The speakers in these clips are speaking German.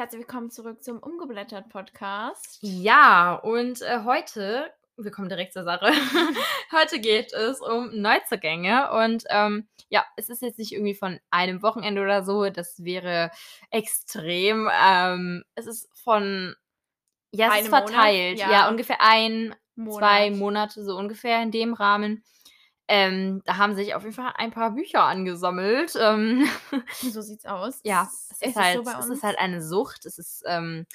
Herzlich willkommen zurück zum Umgeblättert Podcast. Ja, und äh, heute, wir kommen direkt zur Sache. heute geht es um Neuzugänge und ähm, ja, es ist jetzt nicht irgendwie von einem Wochenende oder so, das wäre extrem. Ähm, es ist von, ja, es Einem ist Monat? verteilt. Ja. Ja. ungefähr ein, Monat. zwei Monate, so ungefähr in dem Rahmen. Ähm, da haben sich auf jeden Fall ein paar Bücher angesammelt. Ähm, So sieht's aus. ja, es ist, halt, so es ist halt eine Sucht, es ist ähm,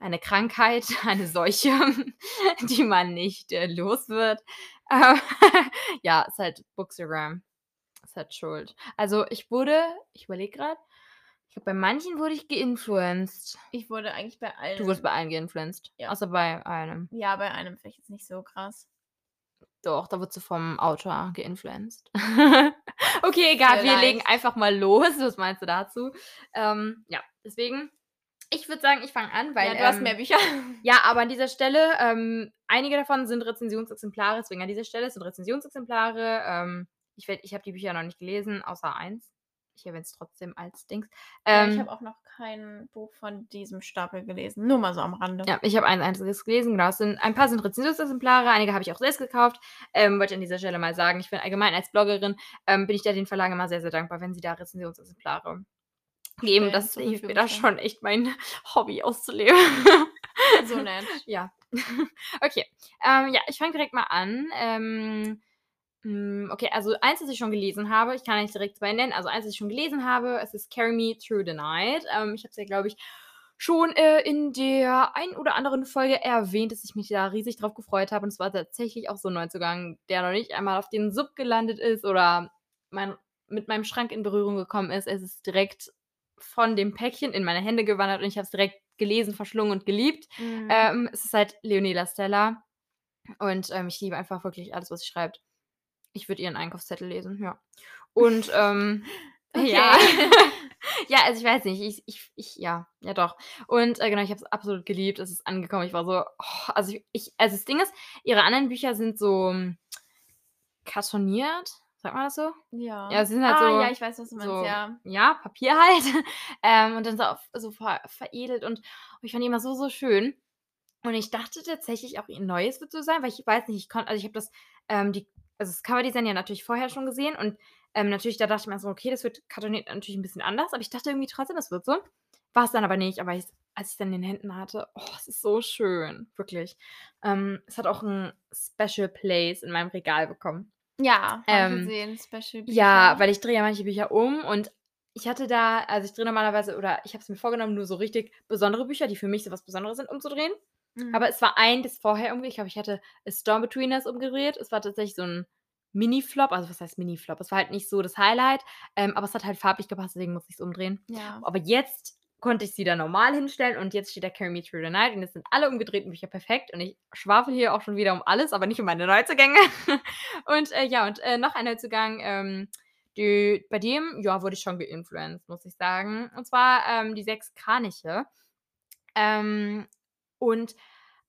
eine Krankheit, eine Seuche, die man nicht äh, los wird. Ja, ist halt Bookstagram. Ist halt schuld. Also ich wurde, ich überlege gerade, ich glaube, bei manchen wurde ich geinfluenced. ich wurde eigentlich bei allen. Du wurdest bei allen geinfluenced. Ja. Außer bei einem. ja, bei einem vielleicht jetzt nicht so krass. Doch, da wurdest du vom Autor geinfluenced. okay, egal, wir Vielleicht. legen einfach mal los. Was meinst du dazu? Ähm, ja, deswegen, ich würde sagen, ich fange an, weil. ja, du hast ähm, mehr Bücher. Ja, aber an dieser Stelle, ähm, einige davon sind Rezensionsexemplare, deswegen an dieser Stelle sind Rezensionsexemplare. Ähm, ich werd- ich habe die Bücher noch nicht gelesen, außer eins. Ich erwähne es trotzdem als Dings. Ja, Ähm, ich habe auch noch kein Buch von diesem Stapel gelesen. Nur mal so am Rande. Ja, ich habe ein einziges gelesen, genau. Sind, ein paar sind Rezensionsexemplare, einige habe ich auch selbst gekauft. Ähm, wollte ich an dieser Stelle mal sagen, ich bin allgemein als Bloggerin, ähm, bin ich da den Verlagen immer sehr, sehr dankbar, wenn sie da Rezensionsexemplare geben. Das hilft mir da schon echt mein Hobby auszuleben. So nett. Ja. okay. Ähm, ja, ich fange direkt mal an. Ähm, okay, also eins, das ich schon gelesen habe, ich kann nicht direkt zwei nennen. Also eins, das ich schon gelesen habe, es ist Carry Me Through the Night. Ähm, ich habe es ja, glaube ich, schon äh, in der ein oder anderen Folge erwähnt, dass ich mich da riesig drauf gefreut habe. Und es war tatsächlich auch so ein Neuzugang, der noch nicht einmal auf den Sub gelandet ist oder mein, mit meinem Schrank in Berührung gekommen ist. Es ist direkt von dem Päckchen in meine Hände gewandert und ich habe es direkt gelesen, verschlungen und geliebt. Mhm. Ähm, es ist halt Leonela Stella. Und ähm, ich liebe einfach wirklich alles, was sie schreibt. Ich würde ihren Einkaufszettel lesen, ja. Und ähm, Okay. ja. ja, also ich weiß nicht, ich, ich, ich ja, ja doch. Und äh, genau, ich habe es absolut geliebt. Es ist angekommen. Ich war so, oh, also ich, ich, also das Ding ist, ihre anderen Bücher sind so ähm, kartoniert, sagt man das so? ja. Ja, sie sind halt ah, so- ja, ich weiß, was du meinst, so, ja. ja, Papier halt. ähm, und dann so, so ver, veredelt und ich fand die immer so, so schön. Und ich dachte tatsächlich auch, ihr neues wird so sein, weil ich weiß nicht, ich konnte, also ich habe das, ähm, die, also das Coverdesign ja natürlich vorher schon gesehen und ähm, natürlich, da dachte ich mir so, okay, das wird kartoniert natürlich ein bisschen anders, aber ich dachte irgendwie trotzdem, das wird so. War es dann aber nicht, aber ich, als ich es dann in den Händen hatte, oh, es ist so schön, wirklich. Ähm, es hat auch ein Special Place in meinem Regal bekommen. Ja, Ähm, gesehen. Special Bücher. Ja, weil ich drehe ja manche Bücher um und ich hatte da, also ich drehe normalerweise, oder ich habe es mir vorgenommen, nur so richtig besondere Bücher, die für mich so was Besonderes sind, umzudrehen. Mhm. Aber es war ein, das vorher irgendwie, ich glaube, ich hatte A Storm Between Us umgedreht. Es war tatsächlich so ein Mini-Flop, also was heißt Mini-Flop? Es war halt nicht so das Highlight, ähm, aber es hat halt farblich gepasst, deswegen musste ich es umdrehen. ja. Aber jetzt konnte ich sie da normal hinstellen und jetzt steht da Carry Me Through the Night und jetzt sind alle umgedrehten Bücher perfekt und ich schwafel hier auch schon wieder um alles, aber nicht um meine Neuzugänge. und äh, ja, und äh, noch ein Neuzugang, ähm, die, bei dem, ja, wurde ich schon geinfluenced, muss ich sagen. Und zwar ähm, die sechs Kraniche. Ähm, und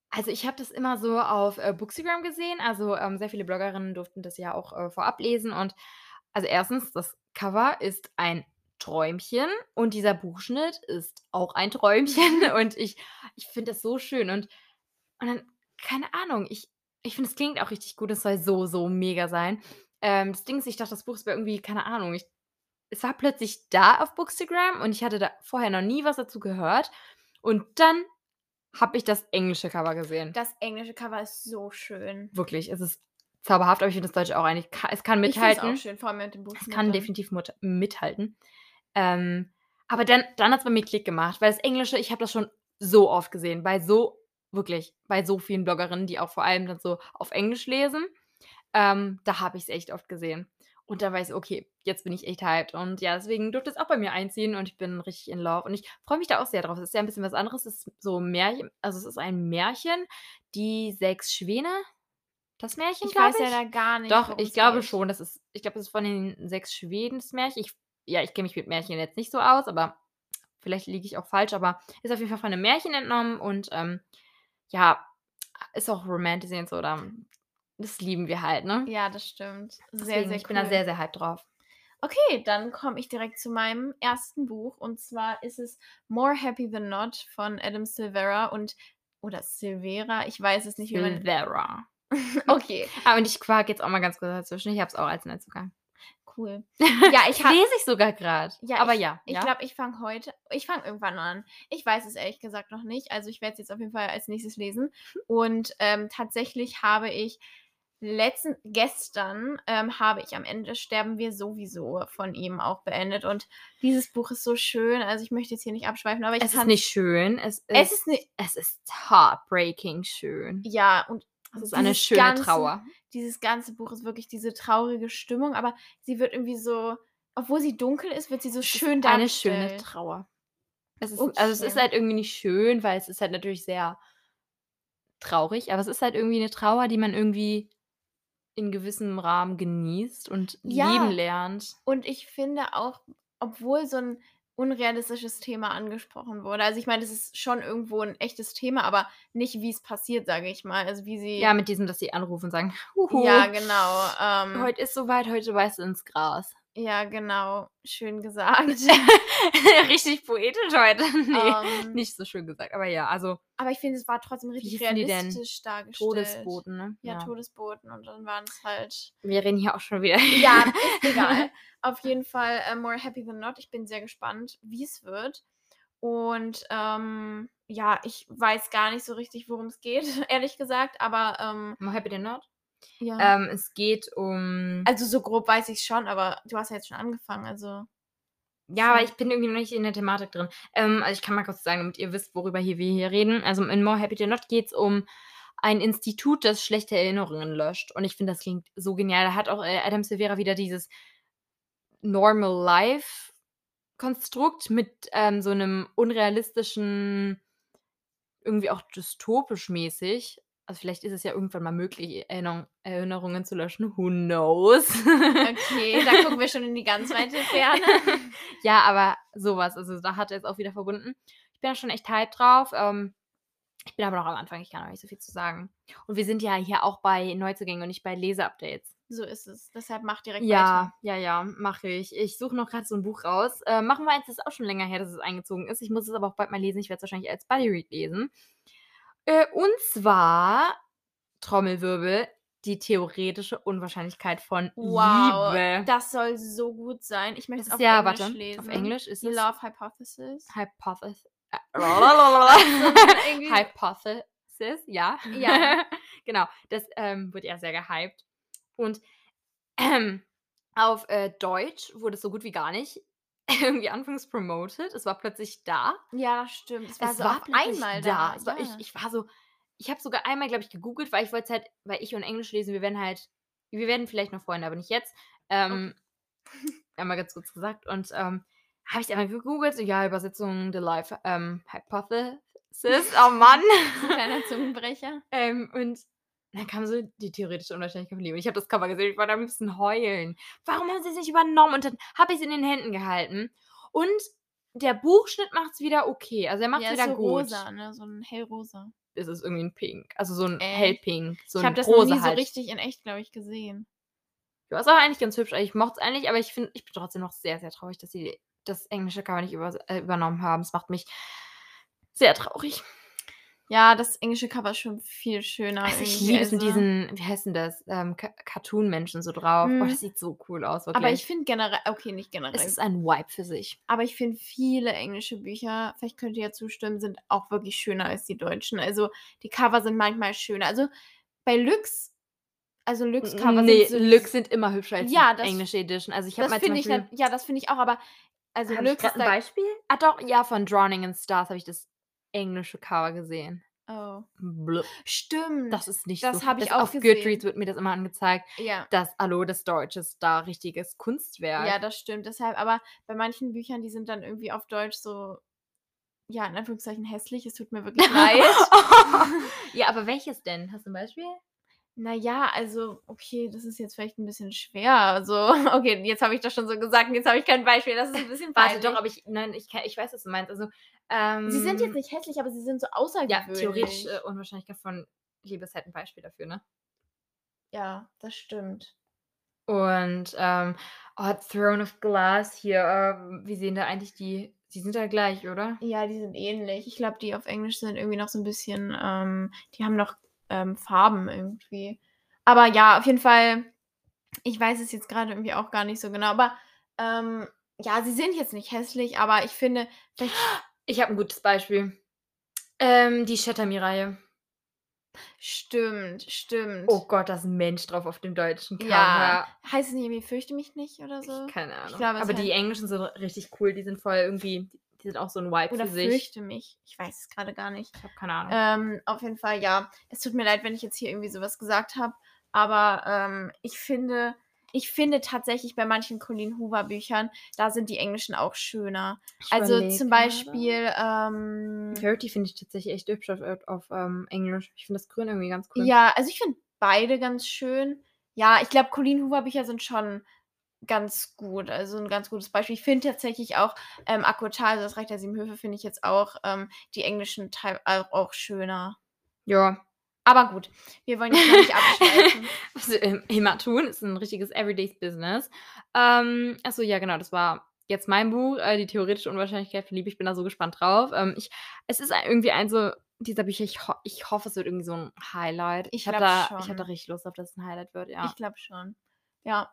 also ich habe das immer so auf äh, Bookstagram gesehen. Also ähm, sehr viele Bloggerinnen durften das ja auch äh, vorab lesen. Und also erstens, das Cover ist ein Träumchen und dieser Buchschnitt ist auch ein Träumchen. Und ich, ich finde das so schön. Und, und dann, keine Ahnung, ich, ich finde, es klingt auch richtig gut. Es soll so, so mega sein. Ähm, das Ding ist, ich dachte, das Buch ist irgendwie, keine Ahnung, ich, es war plötzlich da auf Bookstagram und ich hatte da vorher noch nie was dazu gehört. Und dann habe ich das englische Cover gesehen. Das englische Cover ist so schön. Wirklich, es ist zauberhaft, aber ich finde das Deutsche auch eigentlich, es kann Ich mithalten. auch schön, vor allem mit dem Buch. Es kann definitiv mithalten. Ähm, aber dann, dann hat es bei mir Klick gemacht, weil das Englische, ich habe das schon so oft gesehen, bei so, wirklich, bei so vielen Bloggerinnen, die auch vor allem dann so auf Englisch lesen. Ähm, da habe ich es echt oft gesehen. Und da weiß ich, okay, jetzt bin ich echt hyped. Und ja, deswegen durfte es auch bei mir einziehen und ich bin richtig in Love. Und ich freue mich da auch sehr drauf. Es ist ja ein bisschen was anderes. Es ist so Märchen, also es ist ein Märchen, die sechs Schwäne. Das Märchen, Ich glaube weiß ja da gar nicht. doch, ich glaube geht. schon. Das ist, ich glaube, das ist von den sechs Schweden das Märchen. Ich, ja, ich kenne mich mit Märchen jetzt nicht so aus, aber vielleicht liege ich auch falsch. Aber ist auf jeden Fall von einem Märchen entnommen und ähm, ja, ist auch romantisierend so. Oder, das lieben wir halt, ne? Ja, das stimmt. Sehr, Deswegen, sehr ich bin da cool. sehr, sehr hyped drauf. Okay, dann komme ich direkt zu meinem ersten Buch. Und zwar ist es More Happy Than Not von Adam Silvera und oder Silvera, ich weiß es nicht, wie man. Silvera. Okay, Ah, und ich quak jetzt auch mal ganz kurz dazwischen. Ich habe es auch als Neuzugang. cool. Ja, ich habe. lese ich sogar gerade. Ja, aber ich, ja. Ich ja. glaube, ich fange heute. Ich fange irgendwann an. Ich weiß es ehrlich gesagt noch nicht. Also ich werde es jetzt auf jeden Fall als nächstes lesen. Und ähm, tatsächlich habe ich letzten gestern ähm, habe ich am Ende sterben wir sowieso von ihm auch beendet. Und dieses Buch ist so schön. Also ich möchte jetzt hier nicht abschweifen, aber ich es ist nicht schön. Es ist, Es ist nicht. es ist heartbreaking schön. Ja, und Es ist eine schöne ganze- Trauer. Dieses ganze Buch ist wirklich diese traurige Stimmung, aber sie wird irgendwie so, obwohl sie dunkel ist, wird sie so Es ist schön eine schöne. Trauer. Es ist, Also es ist Okay. halt irgendwie nicht schön, weil es ist halt natürlich sehr traurig, aber es ist halt irgendwie eine Trauer, die man irgendwie in gewissem Rahmen genießt und Ja. lieben lernt. Und ich finde auch, obwohl so ein unrealistisches Thema angesprochen wurde, also ich meine, das ist schon irgendwo ein echtes Thema, aber nicht, wie es passiert, sage ich mal. Also wie sie. Ja, mit diesem, dass sie anrufen und sagen, Huhu, ja genau. Ähm, heute ist soweit, heute weißt du ins Gras. Ja, genau. Schön gesagt. Richtig poetisch heute. nee, Ähm, nicht so schön gesagt, aber ja, also aber ich finde, es war trotzdem richtig realistisch dargestellt. Todesboten, ne? Ja, Todesboten. Und dann waren es halt. Wir reden hier auch schon wieder. Ja, ist egal. Auf jeden Fall äh, More Happy Than Not. Ich bin sehr gespannt, wie es wird. Und ähm, ja, ich weiß gar nicht so richtig, worum es geht, ehrlich gesagt. Aber ähm, More Happy Than Not? Ja. Ähm, es geht um. also so grob weiß ich schon, aber du hast ja jetzt schon angefangen. Also Ja, aber ich bin irgendwie noch nicht in der Thematik drin. Ähm, also ich kann mal kurz sagen, damit ihr wisst, worüber hier wir hier reden. Also in More Happy Than Not geht es um ein Institut, das schlechte Erinnerungen löscht. Und ich finde, das klingt so genial. Da hat auch äh, Adam Silvera wieder dieses Normal Life Konstrukt mit ähm, so einem unrealistischen, irgendwie auch dystopisch mäßig. Also vielleicht ist es ja irgendwann mal möglich, Erinnerung, Erinnerungen zu löschen. Who knows? okay, da gucken wir schon in die ganz weite Ferne. ja, aber sowas. Also da hat er es auch wieder verbunden. Ich bin da schon echt hyped drauf. Ähm, ich bin aber noch am Anfang, ich kann noch nicht so viel zu sagen. Und wir sind ja hier auch bei Neuzugängen und nicht bei Leseupdates. So ist es. Deshalb mach direkt Ja, ja, ja, mache ich. Ich suche noch gerade so ein Buch raus. Äh, machen wir eins, das ist auch schon länger her, dass es eingezogen ist. Ich muss es aber auch bald mal lesen. Ich werde es wahrscheinlich als Buddy Read lesen. Äh, und zwar, Trommelwirbel, die theoretische Unwahrscheinlichkeit von Wow, Liebe. das soll so gut sein. Ich möchte es auf ja, Englisch warte, lesen. auf Englisch ist The es Love Hypothesis. Hypothesis. irgendwie- Hypothesis, ja. Ja. genau, das ähm, wird ja sehr gehypt. Und ähm, auf äh, Deutsch wurde es so gut wie gar nicht irgendwie anfangs promoted. Es war plötzlich da. Ja, stimmt. Es war es so war auf einmal da. da. Es war, ja. ich, ich war so, ich habe sogar einmal, glaube ich, gegoogelt, weil ich wollte halt, weil ich und Englisch lesen, wir werden halt, wir werden vielleicht noch Freunde, aber nicht jetzt. Ähm, Einmal ganz kurz gesagt. Und ähm, habe ich einmal gegoogelt, so, ja, Übersetzung The Life ähm, Hypothesis. Oh Mann. Ein kleiner Zungenbrecher. ähm, und dann kam so die theoretische Unwahrscheinlichkeit von Liebe. Und ich habe das Cover gesehen, ich wollte am liebsten heulen. Warum haben sie es nicht übernommen? Und dann habe ich es in den Händen gehalten. Und der Buchschnitt macht es wieder okay. Also er macht es ja, wieder so gut. rosa, ne? So ein hellrosa. Es ist irgendwie ein Pink. Also so ein Echt? hellpink. So ich habe das noch rosa nie so halt. richtig in echt, glaube ich, gesehen. Ja, ist auch eigentlich ganz hübsch. Ich mochte es eigentlich, aber ich finde, ich bin trotzdem noch sehr, sehr traurig, dass sie das englische Cover nicht über, äh, übernommen haben. Es macht mich sehr traurig. Ja, das englische Cover ist schon viel schöner. Also ich liebe es mit also- diesen, wie heißt denn das, ähm, Ca- Cartoon-Menschen so drauf. Oh, Mhm. das sieht so cool aus, wirklich. Aber ich finde generell, okay, nicht generell. es ist ein Vibe für sich. Aber ich finde viele englische Bücher, vielleicht könnt ihr ja zustimmen, sind auch wirklich schöner als die deutschen. Also die Cover sind manchmal schöner. Also bei Lux, also Lux Cover nee, sind so Lux sind immer hübscher als Ja, die das- englische Edition. Also ich habe mal zum finde ich, Beispiel, nat- ja, das finde ich auch, aber also Lux ist ein Beispiel? Ah doch, ja, von Drowning in Stars habe ich das englische Cover gesehen. Oh, Blub. stimmt. Das ist nicht Das so. hab ich das auch Auf gesehen. Goodreads wird mir das immer angezeigt. ja. Das, hallo, das Deutsche ist da richtiges Kunstwerk. Ja, das stimmt. Deshalb, aber bei manchen Büchern, die sind dann irgendwie auf Deutsch so, ja, in Anführungszeichen hässlich. Es tut mir wirklich leid. ja, aber welches denn? Hast du ein Beispiel? Naja, also, okay, das ist jetzt vielleicht ein bisschen schwer. Also, okay, jetzt habe ich das schon so gesagt und jetzt habe ich kein Beispiel. Das ist ein bisschen Warte peinlich. doch, aber ich, nein, ich, ich weiß, was du meinst. Also, ähm, Sie sind jetzt nicht hässlich, aber sie sind so Ja, außergewöhnlich. theoretisch äh, Unwahrscheinlichkeit von Liebe ist halt ein Beispiel dafür, ne? Ja, das stimmt. Und, ähm, oh, Throne of Glass hier, ähm, wie sehen da eigentlich die die sind ja gleich, oder? Ja, die sind ähnlich. Ich glaube, die auf Englisch sind irgendwie noch so 'n bisschen, ähm die haben noch, ähm, Farben irgendwie. Aber ja, auf jeden Fall ich weiß es jetzt grade irgendwie auch gar nicht so genau, aber, ähm, ja, sie sind jetzt nicht hässlich, aber ich finde, Ich habe 'n gutes Beispiel. Ähm, die Shatter Me-Reihe. Stimmt, stimmt. Oh Gott, da ist 'n Mensch drauf auf dem deutschen Cover. Ja. Heißt es nicht irgendwie „Fürchte mich nicht“ oder so? Ich keine Ahnung. glaube, es Aber die englischen sind richtig cool. Die sind voll irgendwie die sind auch so 'n Vibe Oder für sich. „Fürchte mich“. Ich weiß es grade gar nicht. Ich habe keine Ahnung. Ähm, auf jeden Fall, ja. Es tut mir leid, wenn ich jetzt hier irgendwie so was gesagt habe, aber, ähm, ich finde ich finde tatsächlich bei manchen Colleen Hoover Büchern, da sind die englischen auch schöner. Ich Also, zum. Beispiel, ähm Verity finde ich tatsächlich echt hübsch auf auf auf, ähm, Englisch. Ich finde das Grün irgendwie ganz cool. Ja, also, ich finde beide ganz schön. Ja, ich glaube, Colleen Hoover Bücher sind schon ganz gut, also, 'n ganz gutes Beispiel. Ich finde tatsächlich auch, ähm, ACOTAR, also, das Reich der 7 Höfe, finde ich jetzt auch, ähm, die englischen Teil au auch schöner. Ja. Aber gut, wir wollen jetzt nicht abschweifen. Was wir im immer tun, ist 'n richtiges Everydays Business. Ähm, ach so, ja genau, das war jetzt mein Buch, äh, „Die theoretische Unwahrscheinlichkeit von Liebe“. Ich bin da so gespannt drauf. Ähm, ich es ist irgendwie ein so dieser Bücher, ich ho ich hoffe, es wird irgendwie so 'n Highlight. Ich Ich habe da ich habe da richtig Lust drauf, dass es 'n Highlight wird, ja. Ich glaube schon. Ja.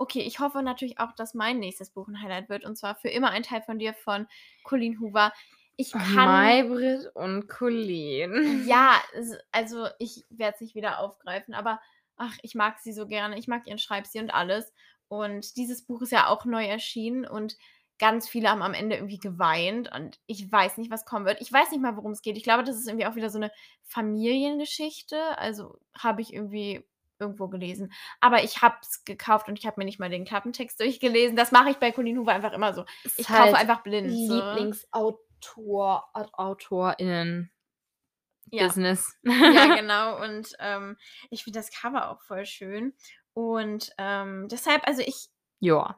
Okay, ich hoffe natürlich auch, dass mein nächstes Buch 'n Highlight wird, und zwar „Für immer ein Teil von dir“ von Colleen Hoover. Ich kann Maybrit und Colleen. Ja, also, ich werde es nicht wieder aufgreifen, aber ach, ich mag sie so gerne. Ich mag ihren Schreibstil und alles. Und dieses Buch ist ja auch neu erschienen und ganz viele haben am Ende irgendwie geweint und ich weiß nicht, was kommen wird. Ich weiß nicht mal, worum es geht. Ich glaube, das ist irgendwie auch wieder so 'ne Familiengeschichte, also, habe ich irgendwie irgendwo gelesen. Aber ich habe es gekauft und ich habe mir nicht mal den Klappentext durchgelesen. Das mache ich bei Colleen Hoover einfach immer so. Ist Ich halt kaufe einfach blind. Lieblingsautor Aut AutorInnen Ja. Business. Ja, genau. Und, ähm, ich finde das Cover auch voll schön. Und, ähm, deshalb also, ich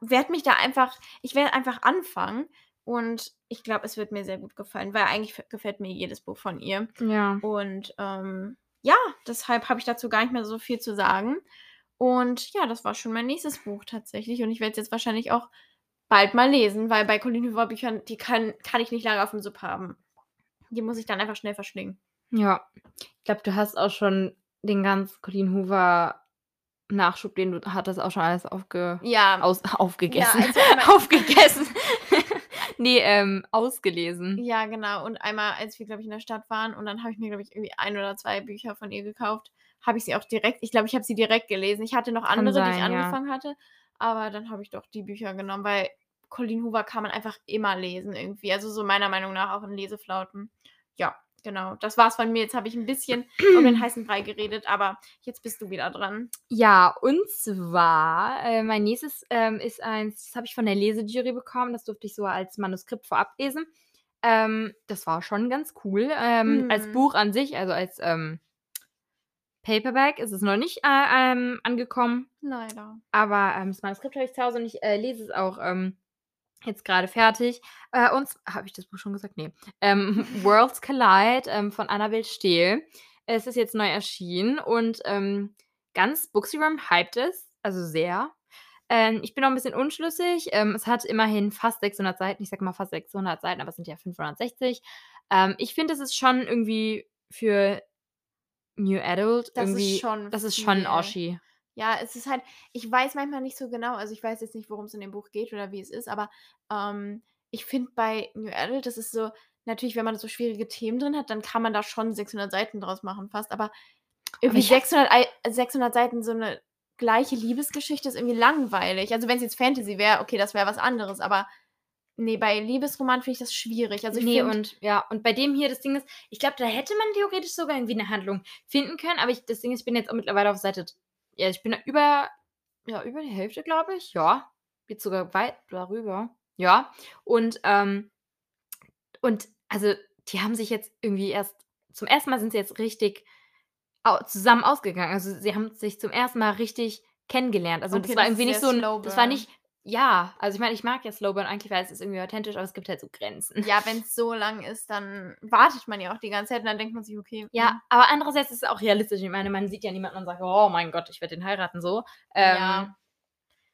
werde mich da einfach ich werde einfach anfangen und ich glaube, es wird mir sehr gut gefallen, weil eigentlich gefällt mir jedes Buch von ihr. Ja. Und, ähm, ja, deshalb habe ich dazu gar nicht mehr so viel zu sagen. Und ja, das war schon mein nächstes Buch tatsächlich und ich werde es jetzt wahrscheinlich auch bald mal lesen, weil bei Colleen Hoover Büchern, die können kann ich nicht lange aufm Sub haben. Die muss ich dann einfach schnell verschlingen. Ja. Ich glaube, du hast auch schon den ganzen Colleen Hoover Nachschub, den du hattest, auch schon alles aufge Ja. aus aufgegessen. Ja, also Aufgegessen. Ne, ähm, ausgelesen. Ja, genau. Und einmal, als wir, glaube ich, in der Stadt waren und dann habe ich mir, glaube ich, irgendwie 1 oder 2 Bücher von ihr gekauft, habe ich sie auch direkt ich glaube, ich habe sie direkt gelesen. Ich hatte noch Kann andere, die ich sein, ja. angefangen hatte, aber dann habe ich doch die Bücher genommen, weil Colleen Hoover kann man einfach immer lesen irgendwie. Also, so meiner Meinung nach auch in Leseflauten. Ja, genau. Das war's von mir. Jetzt habe ich 'n bisschen um den heißen Brei geredet, aber jetzt bist du wieder dran. Ja, und zwar, äh, mein nächstes, ähm, ist eins, das habe ich von der Lesejury bekommen. Das durfte ich so als Manuskript vorab lesen. Ähm, das war schon ganz cool. Ähm, als Mhm. Buch an sich, also als, ähm Paperback ist es noch nicht, äh, ähm, angekommen. Leider. Aber, ähm, das Manuskript habe ich zu Hause und ich, äh, lese es auch, jetzt grade fertig. Äh, und habe ich das Buch schon gesagt? Ne. Ähm, „Worlds Collide“, ähm, von Annabel Steel. Es ist jetzt neu erschienen und, ähm, ganz Booksy-Room hypt es, also sehr. Ähm, ich bin noch 'n bisschen unschlüssig. Ähm, es hat immerhin fast 600 Seiten. Ich sage mal fast 600 Seiten, aber es sind ja 560. Ähm, ich finde, es ist schon irgendwie für New Adult Das irgendwie ist schon das ist schon. Oschi. Ja, es ist halt ich weiß manchmal nicht so genau also, ich weiß jetzt nicht, worum's in dem Buch geht oder wie es ist, aber, ähm, ich finde bei New Adult, das ist so natürlich, wenn man so schwierige Themen drin hat, dann kann man da schon 600 Seiten draus machen fast, aber irgendwie habe 600 Ei 600 Seiten so 'ne gleiche Liebesgeschichte ist irgendwie langweilig. Also, wenn's jetzt Fantasy wäre, okay, das wäre was anderes, aber ne, bei Liebesroman finde ich das schwierig. Also, ich Ne, finde und ja, und bei dem hier, das Ding ist, ich glaube, da hätte man theoretisch sogar irgendwie 'ne Handlung finden können, aber ich das Ding ist, ich bin jetzt auch mittlerweile auf Seite ja, ich bin über ja, über die Hälfte, glaube ich. Ja, jetzt sogar weit darüber. Ja. Und, ähm und also, die haben sich jetzt irgendwie erst zum ersten Mal sind sie jetzt richtig zusammen ausgegangen. Also, sie haben sich zum ersten Mal richtig kennengelernt. Also, das Okay, war das irgendwie nicht so 'n slow das war nicht ja, also, ich meine, ich mag ja Slow Burn eigentlich, weil es ist irgendwie authentisch, aber es gibt halt so Grenzen. Ja, wenn's so lang ist, dann wartet man ja auch die ganze Zeit und dann denkt man sich: „Okay, Ja, hm.“ aber andererseits ist es auch realistisch. Ich meine, man sieht ja niemanden und sagt: „Oh mein Gott, ich werde den heiraten“, so. Ähm, Ja.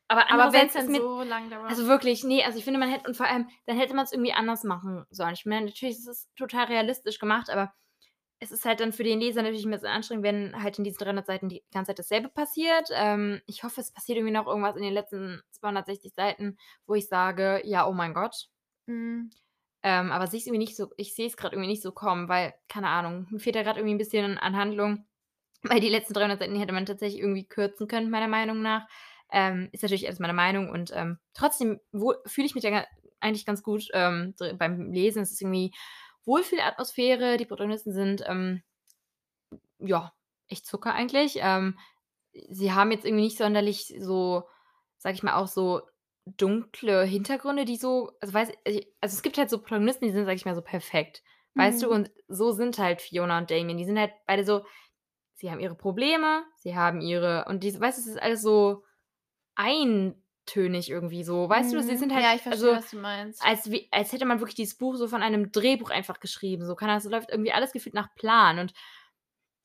Aber Aber wenn es dann mir so lang dauert. also wirklich, ne, also ich finde, man hätte und vor allem, dann hätte man's irgendwie anders machen sollen. Ich meine, natürlich ist es total realistisch gemacht, aber es ist halt dann für den Leser natürlich 'n bisschen anstrengend, wenn halt in diesen 300 Seiten die ganze Zeit dasselbe passiert. Ähm, ich hoffe, es passiert irgendwie noch irgendwas in den letzten 260 Seiten, wo ich sage: „Ja, oh mein Gott.“ Mhm. Ähm, aber sehe irgendwie nicht so ich sehe es grad irgendwie nicht so kommen, weil, keine Ahnung, mir fehlt da grad irgendwie 'n bisschen an Handlung, weil die letzten 300 Seiten, hätte man tatsächlich irgendwie kürzen können, meiner Meinung nach. Ähm, ist natürlich alles meine Meinung und, ähm, trotzdem fühle ich mich ga eigentlich ganz gut, ähm, beim Lesen. Es ist irgendwie Wohlfühlatmosphäre, die Protagonisten sind, ähm, ja, echt Zucker eigentlich. Ähm, sie haben jetzt irgendwie nicht sonderlich so, sage ich mal, auch so dunkle Hintergründe, die so also weiß i also es gibt halt so Protagonisten, die sind, sage ich mal, so perfekt, weißt du? Mhm. Und so sind halt Fiona und Damien. Die sind halt beide so sie haben ihre Probleme, sie haben ihre und diese weißt du, es ist alles so eintönig irgendwie so, weißt du? Sie Mhm. sind halt Ja, ich verstehe, also, was du meinst. als wie als hätte man wirklich dieses Buch so von einem Drehbuch einfach geschrieben, so. Ahnung, es läuft irgendwie alles gefühlt nach Plan und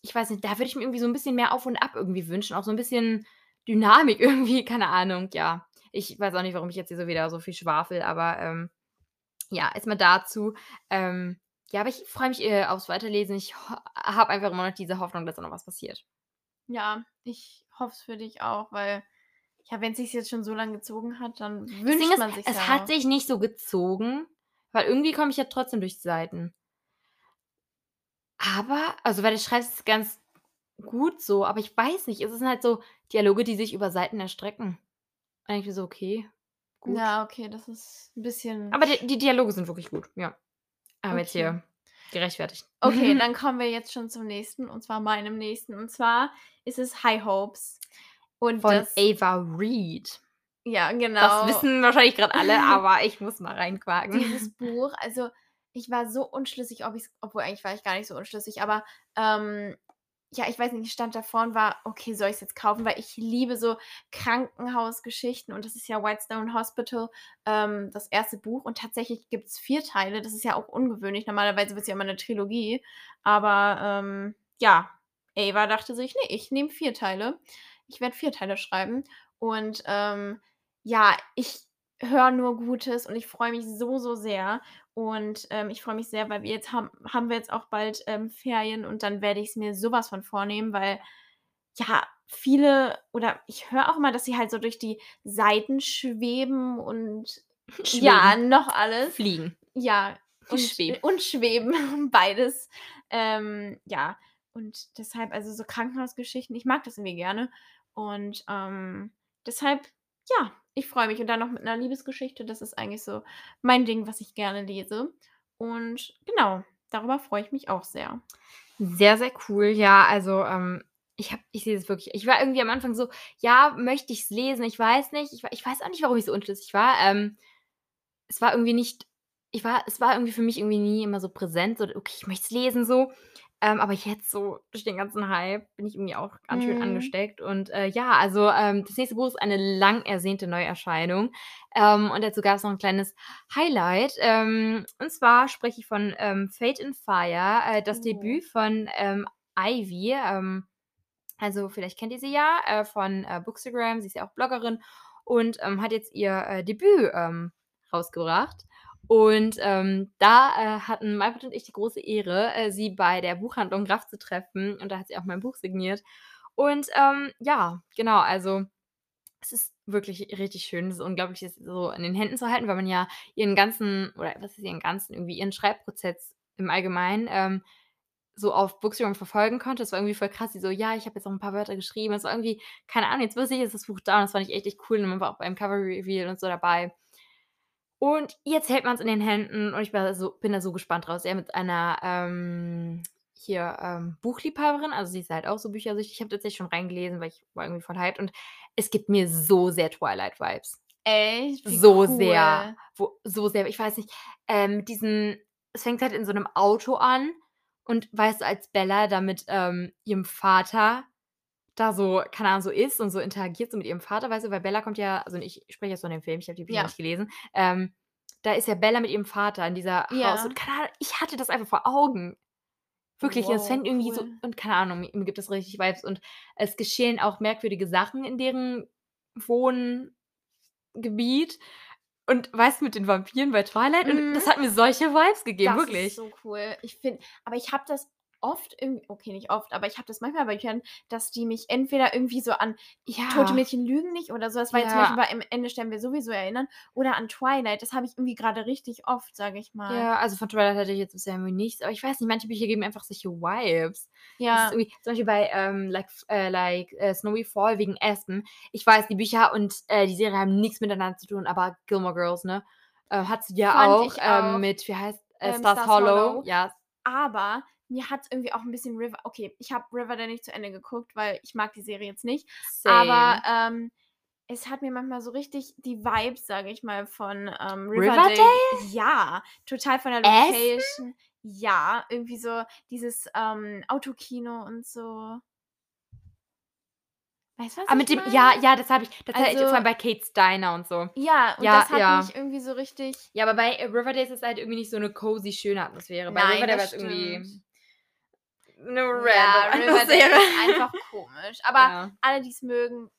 ich weiß nicht, da würde ich mir irgendwie so 'n bisschen mehr Auf und Ab irgendwie wünschen, auch so 'n bisschen Dynamik irgendwie, keine Ahnung, ja. Ich weiß auch nicht, warum ich jetzt hier so wieder so viel schwafel, aber, ähm, ja, erst mal dazu. Ähm, ja, aber ich freue mich, äh, aufs Weiterlesen. Ich habe einfach immer noch diese Hoffnung, dass da noch was passiert. Ja, ich hoffe es für dich auch, weil, ja, wenn sich's jetzt schon so lang gezogen hat, dann wünscht ist, man sich's es ja hat auch. sich nicht so gezogen, weil irgendwie komme ich ja trotzdem durch die Seiten. Aber also, weil du schreibst ganz gut so, aber ich weiß nicht, es sind halt so Dialoge, die sich über Seiten erstrecken. Eigentlich so: „Okay, gut.“ Ja, okay, das ist 'n bisschen Aber die die Dialoge sind wirklich gut, ja. Aber jetzt Okay. hier gerechtfertigt. Okay, dann kommen wir jetzt schon zum nächsten, und zwar meinem nächsten. Und zwar ist es High Hopes. Und Von das Ava Reid. Ja, Das genau. wissen wahrscheinlich grad alle, aber ich muss mal reinquaken. Dieses Buch, also, ich war so unschlüssig, ob ich's obwohl eigentlich war ich gar nicht so unschlüssig, aber, ähm, ja, ich weiß nicht, ich stand davor und war: „Okay, soll ich's jetzt kaufen?“ Weil ich liebe so Krankenhausgeschichten und das ist ja Whitestone Hospital, ähm, das 1. Buch und tatsächlich gibt's 4 Teile. Das ist ja auch ungewöhnlich. Normalerweise wird's ja immer 'ne Trilogie, aber, ähm, ja, Ava dachte sich: „Ne, ich nehme 4 Teile. Ich werde 4 Teile schreiben.“ Und, ähm, ja, ich höre nur Gutes und ich freue mich so, so sehr. Und, ähm, ich freue mich sehr, weil wir jetzt haben haben wir jetzt auch bald, ähm, Ferien und dann werde ich's mir so was von vornehmen, weil, ja, viele oder ich höre auch immer, dass sie halt so durch die Seiten schweben und ja, Schweben. noch alles. Fliegen. Ja, und Schweben. und schweben, beides. Ähm, ja, und deshalb also, so Krankenhausgeschichten, ich mag das irgendwie gerne. Und, ähm, deshalb, ja, ich freue mich. Und dann noch mit 'ner Liebesgeschichte, das ist eigentlich so mein Ding, was ich gerne lese. Und genau, darüber freue ich mich auch sehr. Sehr, sehr cool. Ja, also, ähm, ich habe ich sehe das wirklich ich war irgendwie am Anfang so: „Ja, möchte ich's lesen? Ich weiß nicht.“ Ich ich weiß auch nicht, warum ich so unschlüssig war. Ähm, es war irgendwie nicht ich war es war irgendwie für mich irgendwie nie immer so präsent, so: „Okay, ich möchte es lesen“, so. Ähm, aber jetzt so durch den ganzen Hype bin ich irgendwie auch ganz schön Mhm. angesteckt. Und, äh, ja, also, ähm, das nächste Buch ist eine lang ersehnte Neuerscheinung. Ähm, und dazu gab's noch 'n kleines Highlight. Ähm, und zwar spreche ich von, ähm, Fate in Fire, äh, das Oh. Debüt von, ähm, Ivy. Also, vielleicht kennt ihr sie ja, äh, von, äh, Bookstagram. Sie ist ja auch Bloggerin und, hat jetzt ihr, äh, Debüt, rausgebracht. Und, ähm, da, äh, hatten Maibrit und ich die große Ehre, äh, sie bei der Buchhandlung Graf zu treffen und da hat sie auch mein Buch signiert. Und, ähm, ja, genau, also, es ist wirklich richtig schön. Es ist unglaublich, das so in den Händen zu halten, weil man ja ihren ganzen oder was heißt ihren ganzen, irgendwie ihren Schreibprozess im Allgemeinen, ähm, so auf Bookstagram verfolgen konnte. Das war irgendwie voll krass. Sie so: „Ja, ich habe jetzt noch 'n paar Wörter geschrieben.“ Es war irgendwie keine Ahnung, jetzt plötzlich ist das Buch da und das fand ich echt, echt cool und man war auch beim Cover Reveal und so dabei. Und jetzt hält man's in den Händen und ich so bin da so gespannt drauf. Sie mit einer, ähm, hier, ähm, Buchliebhaberin, also, sie ist halt auch so büchersüchtig. Ich habe tatsächlich schon reingelesen, weil ich war irgendwie voll hyped und es gibt mir so sehr Twilight-Vibes. Echt? Wie So sehr, cool. wo so sehr. Ich weiß nicht, ähm, diesen es fängt halt in so 'nem Auto an und weißt du, als Bella da mit, ähm, ihrem Vater da so, keine Ahnung, so ist und so interagiert so mit ihrem Vater, weißt du? Weil Bella kommt ja also, ich spreche jetzt von dem Film, ich habe die Bücher Ja. nicht gelesen. Ähm, da ist ja Bella mit ihrem Vater in dieser Haus und Ja. keine Ahnung, ich hatte das einfach vor Augen. Wirklich, es Wow, fängt irgendwie so cool. und keine Ahnung, mir gibt das richtig Vibes und es geschehen auch merkwürdige Sachen in deren Wohn Gebiet und weißt du, mit den Vampiren bei Twilight und das Mhm. hat mir solche Vibes gegeben, Das wirklich. ist so cool. Ich finde aber ich habe das oft okay, nicht oft, aber ich habe das manchmal bei Büchern, dass die mich entweder irgendwie so an „Tote Ja. Mädchen lügen nicht“ oder so, das war jetzt zum Ja. Beispiel bei „Am Ende sterben wir sowieso“ erinnern oder an Twilight. Das habe ich irgendwie grade richtig oft, sage ich mal. Ja, also von Twilight hatte ich jetzt bisher irgendwie nichts, aber ich weiß nicht, manche Bücher geben einfach solche Vibes. Ja. zum Beispiel bei, ähm, like äh, like, äh, Snowy Fall wegen Aspen. Ich weiß, die Bücher und, äh, die Serie haben nix miteinander zu tun, aber Gilmore Girls, ne, äh, hat sie ja Fand auch, ich auch. ähm, mit wie heißt äh, Ähm, Stars Stars Hollow. Hollow. Ja. Aber mir hat's irgendwie auch 'n bisschen River okay, ich habe Riverdale nicht zu Ende geguckt, weil ich mag die Serie jetzt nicht. Aber, Same. ähm, es hat mir manchmal so richtig die Vibes, sage ich mal, von, ähm, Riverdale? Riverdale Ja, total von der? Location. Ja, irgendwie so dieses, ähm, Autokino und so. Weißt du, was Ah, ich mit dem meine? ja, ja, das habe ich das hatte ich vor Also allem bei Kate's Diner und so. Ja, und Ja, das hat ja. mich irgendwie so richtig Ja, aber bei, Riverdale ist es halt irgendwie nicht so 'ne cozy, schöne Atmosphäre. Bei Nein, Riverdale das war's irgendwie 'ne Ja, random Riverdale Atmosphäre. ist einfach komisch. Aber Ja. alle, die's mögen,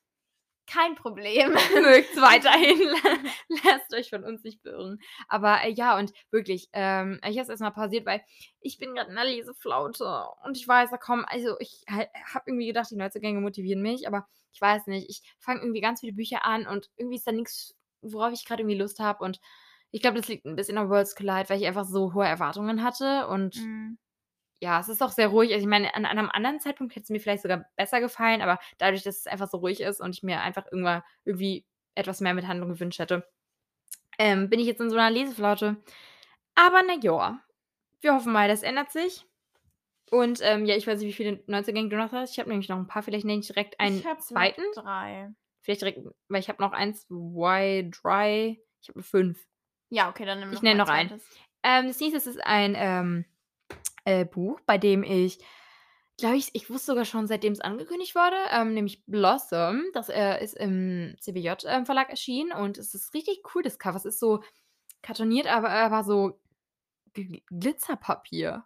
kein Problem. Mögt's weiterhin. Lasst euch von uns nicht beirren. Aber, äh, ja, und wirklich, ähm, ich habe es erst mal pausiert, weil ich bin grad in 'ner Leseflaute und ich weiß, da kommen also, ich ha habe irgendwie gedacht, die Neuzugänge motivieren mich, aber ich weiß nicht. Ich fange irgendwie ganz viele Bücher an und irgendwie ist da nix, worauf ich grad irgendwie Lust habe und ich glaube, das liegt 'n bisschen an Worlds Collide, weil ich einfach so hohe Erwartungen hatte und Mhm. Ja, es ist auch sehr ruhig. Also, ich meine, an an 'nem anderen Zeitpunkt hätte es mir vielleicht sogar besser gefallen, aber dadurch, dass es einfach so ruhig ist und ich mir einfach irgendwa irgendwie etwas mehr mit Handlung gewünscht hätte, ähm, bin ich jetzt in so 'ner Leseflaute. Aber na ja, wir hoffen mal, das ändert sich. Und, ähm, ja, ich weiß nicht, wie viele Neuzugänge du noch hast. Ich habe nämlich noch 'n paar. Vielleicht nenne ich direkt einen Ich 2. 3. Vielleicht direkt weil ich habe noch 1, 2, 3 ich habe 5. Ja, okay, dann nimm Ich noch nenne noch einen. 2.. Ähm, das nächste ist ein, ähm, äh, Buch, bei dem ich glaube ich ich wusste sogar schon, seitdem's angekündigt wurde, ähm, nämlich Blossom. Das, äh, ist im CBJ, ähm, Verlag erschienen und es ist richtig cool, das Cover. Es ist so kartoniert, aber aber so Gl Glitzerpapier.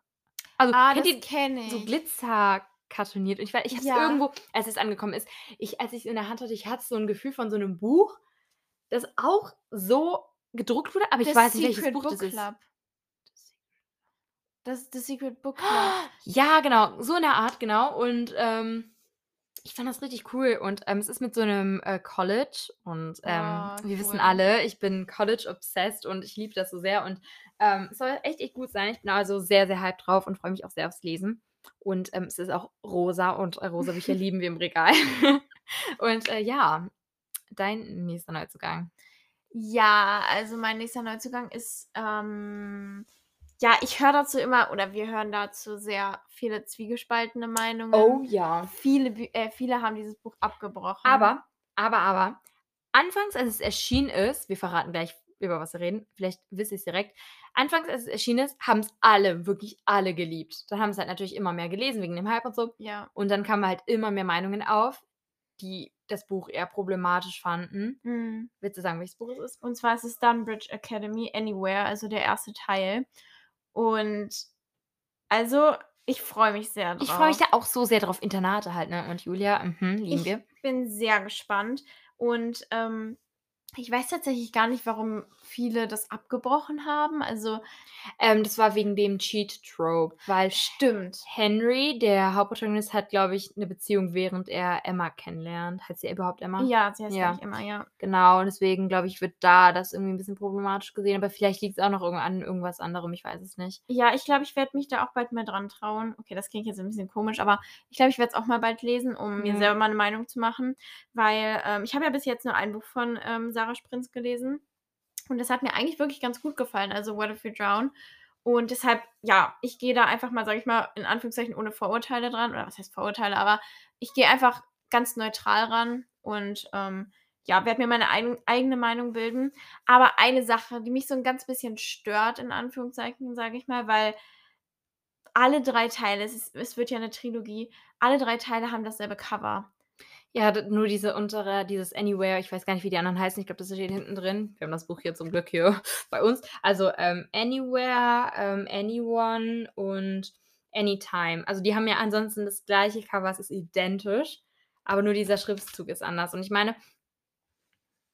Also, Ah, kennt das kenne so ich. Glitzer kartoniert? Und ich wei ich habe es Ja. irgendwo als es angekommen ist ich als ich's in der Hand hatte, ich hatte so 'n Gefühl von so 'nem Buch, das auch so gedruckt wurde, aber ich The weiß nicht, welches Buch Book das ist. Club. Das The Secret Book Club. Ja, genau, so in der Art, genau. Und, ähm, ich fand das richtig cool und, ähm, es ist mit so 'nem, äh, College und, ähm, Oh, wir wissen cool. alle, ich bin College obsessed und ich liebe das so sehr und, ähm, es soll echt, echt gut sein. Ich bin also sehr, sehr hyped drauf und freue mich auch sehr aufs Lesen. Und, ähm, es ist auch rosa und, äh, rosa Bücher lieben wir im Regal. Und, äh, ja, dein nächster Neuzugang. Ja, also mein nächster Neuzugang ist, ähm ja, ich höre dazu immer oder wir hören dazu sehr viele zwiegespaltene Meinungen. Oh ja. Viele äh, viele haben dieses Buch abgebrochen. Aber, aber, aber, anfangs, als es erschienen ist wir verraten gleich, über was wir reden, vielleicht wisst ihr's direkt. Anfangs, als es erschienen ist, haben's alle, wirklich alle geliebt. Dann haben's halt natürlich immer mehr gelesen wegen dem Hype und so. Ja. Und dann kamen halt immer mehr Meinungen auf, die das Buch eher problematisch fanden. Mhm. Willst du sagen, welches Buch es ist? Und zwar ist es Dunbridge Academy Anywhere, also der erste Teil. Und also, ich freue mich sehr drauf. Ich freue mich da auch so sehr drauf. Internate halt, ne? Und Julia, mhm, lieben Ich wir. bin sehr gespannt und, ähm, ich weiß tatsächlich gar nicht, warum viele das abgebrochen haben. Also Ähm, das war wegen dem Cheat-Trope, weil Stimmt. Henry, der Hauptprotagonist, hat, glaube ich, 'ne Beziehung, während er Emma kennenlernt. Heißt sie überhaupt Emma? Ja, sie heißt, Ja. ich, Emma, ja. Genau, und deswegen, glaube ich, wird da das irgendwie 'n bisschen problematisch gesehen, aber vielleicht liegt's auch noch an irgendwas anderem, ich weiß es nicht. Ja, ich glaube, ich werde mich da auch bald mal dran trauen. Okay, das klingt jetzt 'n bisschen komisch, aber ich glaube, ich werde es auch mal bald lesen, um mir Ja. selber mal 'ne Meinung zu machen, weil, ähm, ich habe ja bis jetzt nur ein Buch von, ähm, Sarah Sprintz gelesen und das hat mir eigentlich wirklich ganz gut gefallen, also What If We Drown. Und deshalb, ja, ich gehe da einfach mal, sage ich mal, in Anführungszeichen ohne Vorurteile dran oder was heißt Vorurteile, aber ich gehe einfach ganz neutral ran und, ähm, ja, werde mir meine eigen eigene Meinung bilden. Aber eine Sache, die mich so 'n ganz bisschen stört, in Anführungszeichen, sage ich mal, weil alle 3 Teile es ist es wird ja 'ne Trilogie, alle 3 Teile haben dasselbe Cover. Ja, nur diese untere dieses Anywhere, ich weiß gar nicht, wie die anderen heißen. Ich glaube, das steht hinten drin. Wir haben das Buch hier zum Glück hier bei uns. Also, ähm, Anywhere, ähm, Anyone und Anytime. Also, die haben ja ansonsten das gleiche Cover, es ist identisch, aber nur dieser Schriftzug ist anders. Und ich meine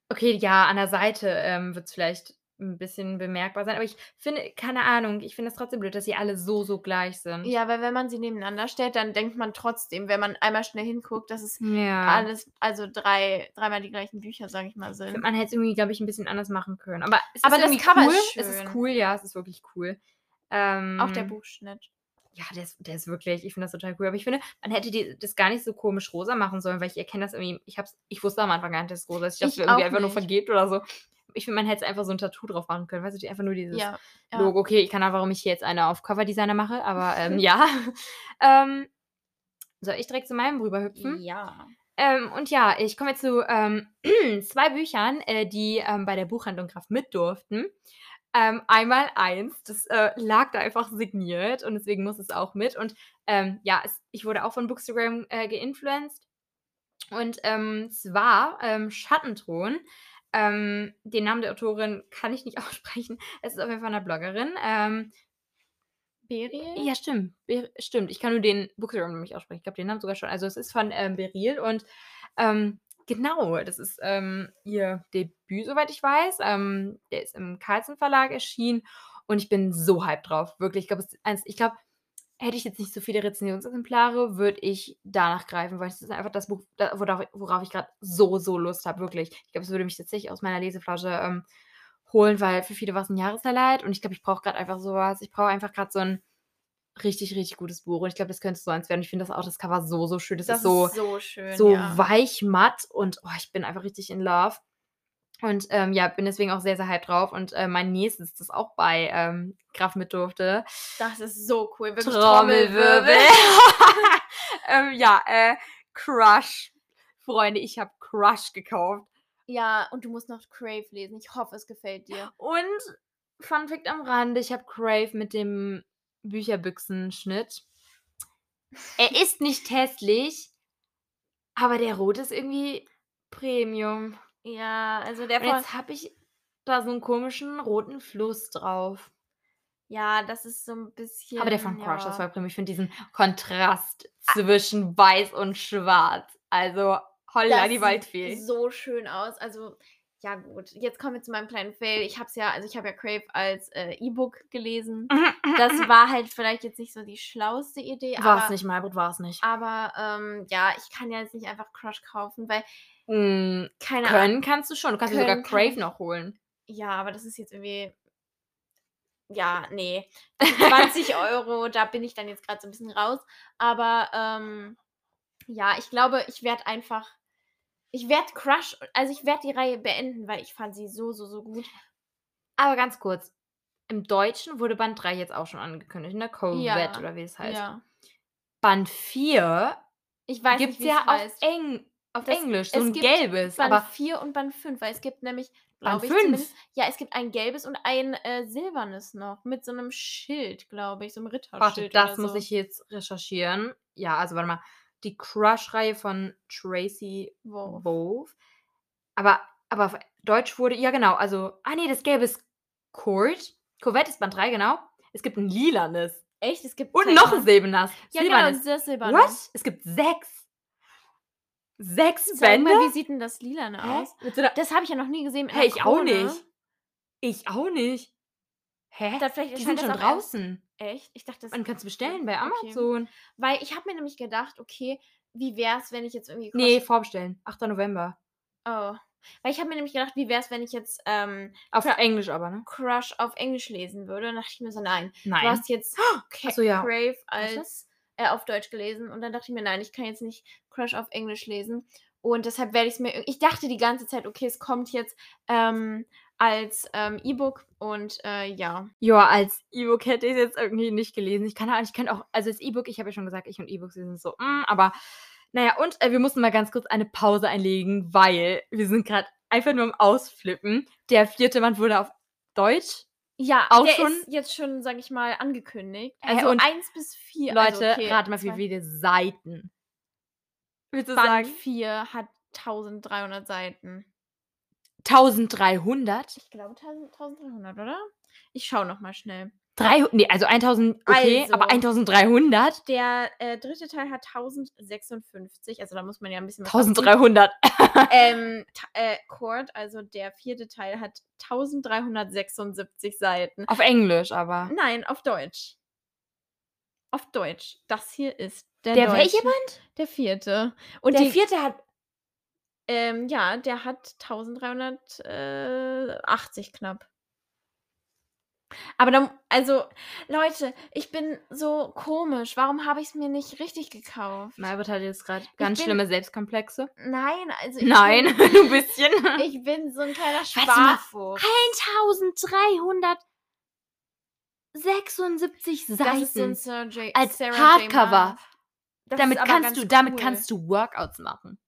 Okay, ja, an der Seite, ähm, wird's vielleicht 'n bisschen bemerkbar sein, aber ich finde keine Ahnung, ich finde es trotzdem blöd, dass sie alle so, so gleich sind. Ja, weil wenn man sie nebeneinander stellt, dann denkt man trotzdem, wenn man einmal schnell hinguckt, dass es Ja. alles also drei dreimal die gleichen Bücher, sage ich mal, sind. man hätte es irgendwie, glaube ich, 'n bisschen anders machen können. Aber es Aber ist das Cover cool. ist Es ist schön. cool, ja, es ist wirklich cool. Ähm, Auch der Buchschnitt. Ja, der ist der ist wirklich ich finde das total cool. Aber ich finde, man hätte die das gar nicht so komisch rosa machen sollen, weil ich erkenne das irgendwie ich habe es ich wusste am Anfang gar nicht, dass es rosa ist. Ich dachte, Ich irgendwie auch einfach nur nicht. vergilbt oder so. Ich finde, man hätte einfach so 'n Tattoo drauf machen können. Weißt du, einfach nur dieses Ja, ja. Logo. Okay, ich kann auch warum ich hier jetzt eine auf Coverdesigner mache, aber, ähm, ja. Ähm, soll ich direkt zu meinem rüberhüpfen? Ja. Ähm, und ja, ich komme jetzt zu, ähm, 2 Büchern, äh, die, ähm, bei der Buchhandlung Graf mit durften. Ähm, einmal eins, das, äh, lag da einfach signiert und deswegen muss es auch mit. Und, ähm, ja, es ich wurde auch von Bookstagram, äh, geinfluenced. Und, ähm, zwar, Schattenthron. Ähm, den Namen der Autorin kann ich nicht aussprechen. Es ist auf jeden Fall 'ne Bloggerin. Ähm Beryl? ja, stimmt. Ber stimmt. Ich kann nur den Bookstagram nicht aussprechen. Ich glaube, den Namen sogar schon. Also, es ist von, ähm, Beryl und, ähm, genau, das ist, ähm, ihr Debüt, soweit ich weiß. Ähm, der ist im Carlsen Verlag erschienen und ich bin so hyped drauf. Wirklich, ich glaube, es ist eins ich glaube, hätte ich jetzt nicht so viele Rezensionsexemplare, würde ich danach greifen, weil es ist einfach das Buch, worauf worauf ich grad so, so Lust habe, wirklich. Ich glaube, es würde mich tatsächlich aus meiner Leseflasche, ähm, holen, weil für viele war's 'n Jahreshighlight und ich glaube, ich brauche grad einfach so was. Ich brauche einfach grad so 'n richtig, richtig gutes Buch und ich glaube, das könnte so eins werden. Ich finde das auch das Cover so, so schön. Das, Das ist so ist so schön, so ja. weich matt und, oh, ich bin einfach richtig in love. Und, ähm, ja, bin deswegen auch sehr, sehr hyped drauf. Und, äh, mein nächstes, das auch bei, ähm, Graf mit durfte Das ist so cool, wirklich Trommelwirbel. Ähm, ja, äh, Crush. Freunde, ich habe Crush gekauft. Ja, und du musst noch Crave lesen. Ich hoffe, es gefällt dir. Und Fun Fact am Rande, ich habe Crave mit dem Bücherbüchsenschnitt. Er ist nicht hässlich, aber der Rot ist irgendwie Premium. Ja, also der Und jetzt habe ich da so 'n komischen roten Fluss drauf. Ja, das ist so 'n bisschen Aber der von Crush ist voll ja. Premium. Ich finde diesen Kontrast zwischen weiß und schwarz. Also, holla die sieht Waldfee. so schön aus. Also, ja gut, jetzt kommen wir zu meinem kleinen Fail. Ich habe es ja also, ich habe ja Crave als, äh, E-Book gelesen. Das war halt vielleicht jetzt nicht so die schlauste Idee, War's aber nicht, Malbrit, war's nicht. aber, ähm, ja, ich kann ja jetzt nicht einfach Crush kaufen, weil Hm, keine können kannst du schon. Du kannst dir sogar kann Crave ich. noch holen. Ja, aber das ist jetzt irgendwie ja, ne. Also 20 €, da bin ich dann jetzt grad so 'n bisschen raus. Aber, ähm, ja, ich glaube, ich werde einfach ich werde Crush also, ich werde die Reihe beenden, weil ich fand sie so, so, so gut. Aber ganz kurz, im Deutschen wurde Band 3 jetzt auch schon angekündigt, ne? Covet Ja, oder wie es heißt. ja. Band 4 Ich weiß gibt's nicht, wie's ja auf heißt. Eng auf Das Englisch, so es 'n gibt gelbes, Band aber 4 und Band 5, weil es gibt nämlich, Band glaube ich 5? zumindest ja, es gibt ein gelbes und ein, äh, silbernes noch mit so 'nem Schild, glaube ich, so 'nem Warte, Ritterschild das oder muss so. ich jetzt recherchieren. Ja, also, warte mal. Die Crush-Reihe von Tracy. Wolff. Aber aber auf Deutsch wurde ja genau, also ah ne, das Gelbe ist Court. Covet ist Band 3, genau. Es gibt 'n lilanes. Echt? Es gibt Und noch 'n Band silbernes. Ja, genau, silbernes. das silberne. What? Es gibt 6. 6 Sag Bände? mal, wie sieht 'n das Lilane Hä? aus? Das habe ich ja noch nie gesehen Hey, ich auch nicht. Ich auch nicht. Hä? Da vielleicht Die sind schon draußen. echt? Ich dachte, das Man kann's bestellen bei okay. Amazon. Weil ich habe mir nämlich gedacht: „Okay, wie wär's, wenn ich jetzt irgendwie Ne, Crush“ vorbestellen. 8. November. Oh. Weil ich habe mir nämlich gedacht: „Wie wär's, wenn ich jetzt, ähm, Auf Englisch aber, ne? Crush auf Englisch lesen würde?“ Und dachte ich mir so: „Nein, du Nein. hast jetzt Ca Ach so, ja. Crave als äh, auf Deutsch gelesen.“ Und dann dachte ich mir: „Nein, ich kann jetzt nicht Crush auf Englisch lesen.“ Und deshalb werde ich's mir ir ich dachte die ganze Zeit: „Okay, es kommt jetzt, ähm, als, ähm, E-Book“ und, äh, ja. Ja, als E-Book hätte ich's jetzt irgendwie nicht gelesen. Ich kann auch ich könnte auch also, das E-Book ich habe ja schon gesagt, ich und E-Books, sind so, hm, aber na ja, und, äh, wir mussten mal ganz kurz eine Pause einlegen, weil wir sind grad einfach nur am Ausflippen. Der 4. Band wurde auf Deutsch Ja, auch der schon ist jetzt schon, sage ich mal, angekündigt. Also, und 1 bis 4 Leute, also, okay, rate mal, wie 2 viele Seiten. Willst du Band sagen? 4 hat 1300 Seiten. 1300? Ich glaube tausend 1300, oder? Ich schaue noch mal schnell. Drei, nee, also 1000, okay, aber Also. 1300? Der äh, dritte Teil hat 1056, also da muss man ja ein bisschen was 1300. abziehen. Ähm, äh, Cord, also der vierte Teil, hat 1376 Seiten. Auf Englisch aber. Nein, auf Deutsch. Auf Deutsch. Das hier ist der, Der welche Band? Der vierte. Und Der die, vierte hat. ähm, ja, der hat 1380 knapp. Aber dann, also, Leute, ich bin so komisch. Warum habe ich es mir nicht richtig gekauft? Malbert hat jetzt gerade ganz bin- schlimme Selbstkomplexe. Nein, also ich Nein, Bin, du ein bisschen. ich bin so ein kleiner Sparfuchs. 1376 Das ist so ein Seiten. Als Sarah. Hardcover. Damit kannst du, damit cool. kannst du Workouts machen.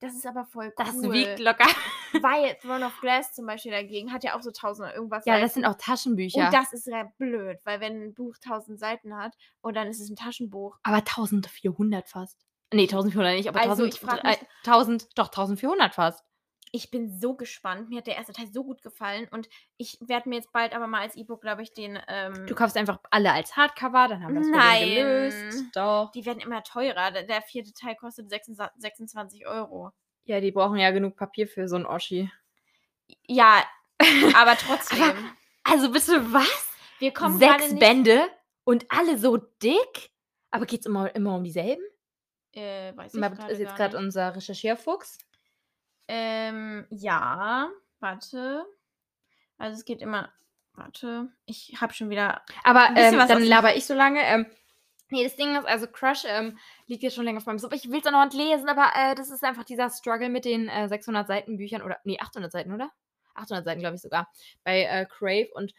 Das ist aber voll cool. Das wiegt locker. Weil Throne of Glass zum Beispiel dagegen hat ja auch so 1000 oder irgendwas Ja, Seiten. das sind auch Taschenbücher. Und das ist ja blöd, weil wenn ein Buch 1000 Seiten hat und dann ist es ein Taschenbuch. aber 1400 fast. Nee, 1400 nicht, aber Also, 1000, ich frag äh, mich- 1000, doch 1400 fast. Ich bin so gespannt. Mir hat der erste Teil so gut gefallen und ich werde mir jetzt bald aber mal als E-Book, glaube ich, den. Ähm, Du kaufst einfach alle als Hardcover, dann haben wir das Nein. Problem gelöst. Doch. die werden immer teurer. Der, vierte Teil kostet 26 26 Euro. Ja, die brauchen ja genug Papier für so ein Oschi. Ja, aber trotzdem. Also bitte was? wir kommen Sechs. Bände und alle so dick? Aber geht's immer, immer um dieselben? Äh, weiß ich gerade ist jetzt gerade unser Recherchierfuchs. Ähm, ja, warte. Also es geht immer. Warte, ich habe schon wieder. Aber ähm, dann laber ich so lange. Ähm, nee, das Ding ist, also Crush ähm, liegt jetzt schon länger auf meinem Sub. Ich will es auch noch nicht lesen, aber äh, das ist einfach dieser Struggle mit den äh, 600 Seiten Büchern oder, nee, 800 Seiten, oder? 800 Seiten, glaube ich sogar, bei äh, Crave. Und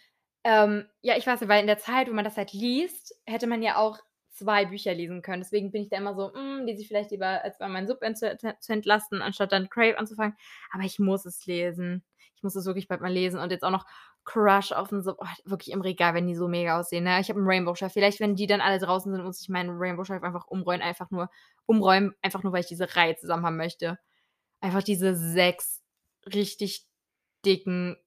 ähm, ja, ich weiß nicht, weil in der Zeit, wo man das halt liest, hätte man ja auch zwei Bücher lesen können. Deswegen bin ich da immer so, hm, lese ich vielleicht lieber, als mal meinen Sub zu, zu entlasten, anstatt dann Crave anzufangen. Aber ich muss es lesen. Ich muss es wirklich bald mal lesen. Und jetzt auch noch Crush auf dem Sub. Oh, wirklich im Regal, wenn die so mega aussehen. Ne? Ich habe einen Rainbow Chef. Vielleicht, wenn die dann alle draußen sind, muss ich meinen Rainbow Chef einfach umräumen. Einfach nur umräumen, einfach nur, weil ich diese Reihe zusammen haben möchte. Einfach diese sechs richtig dicken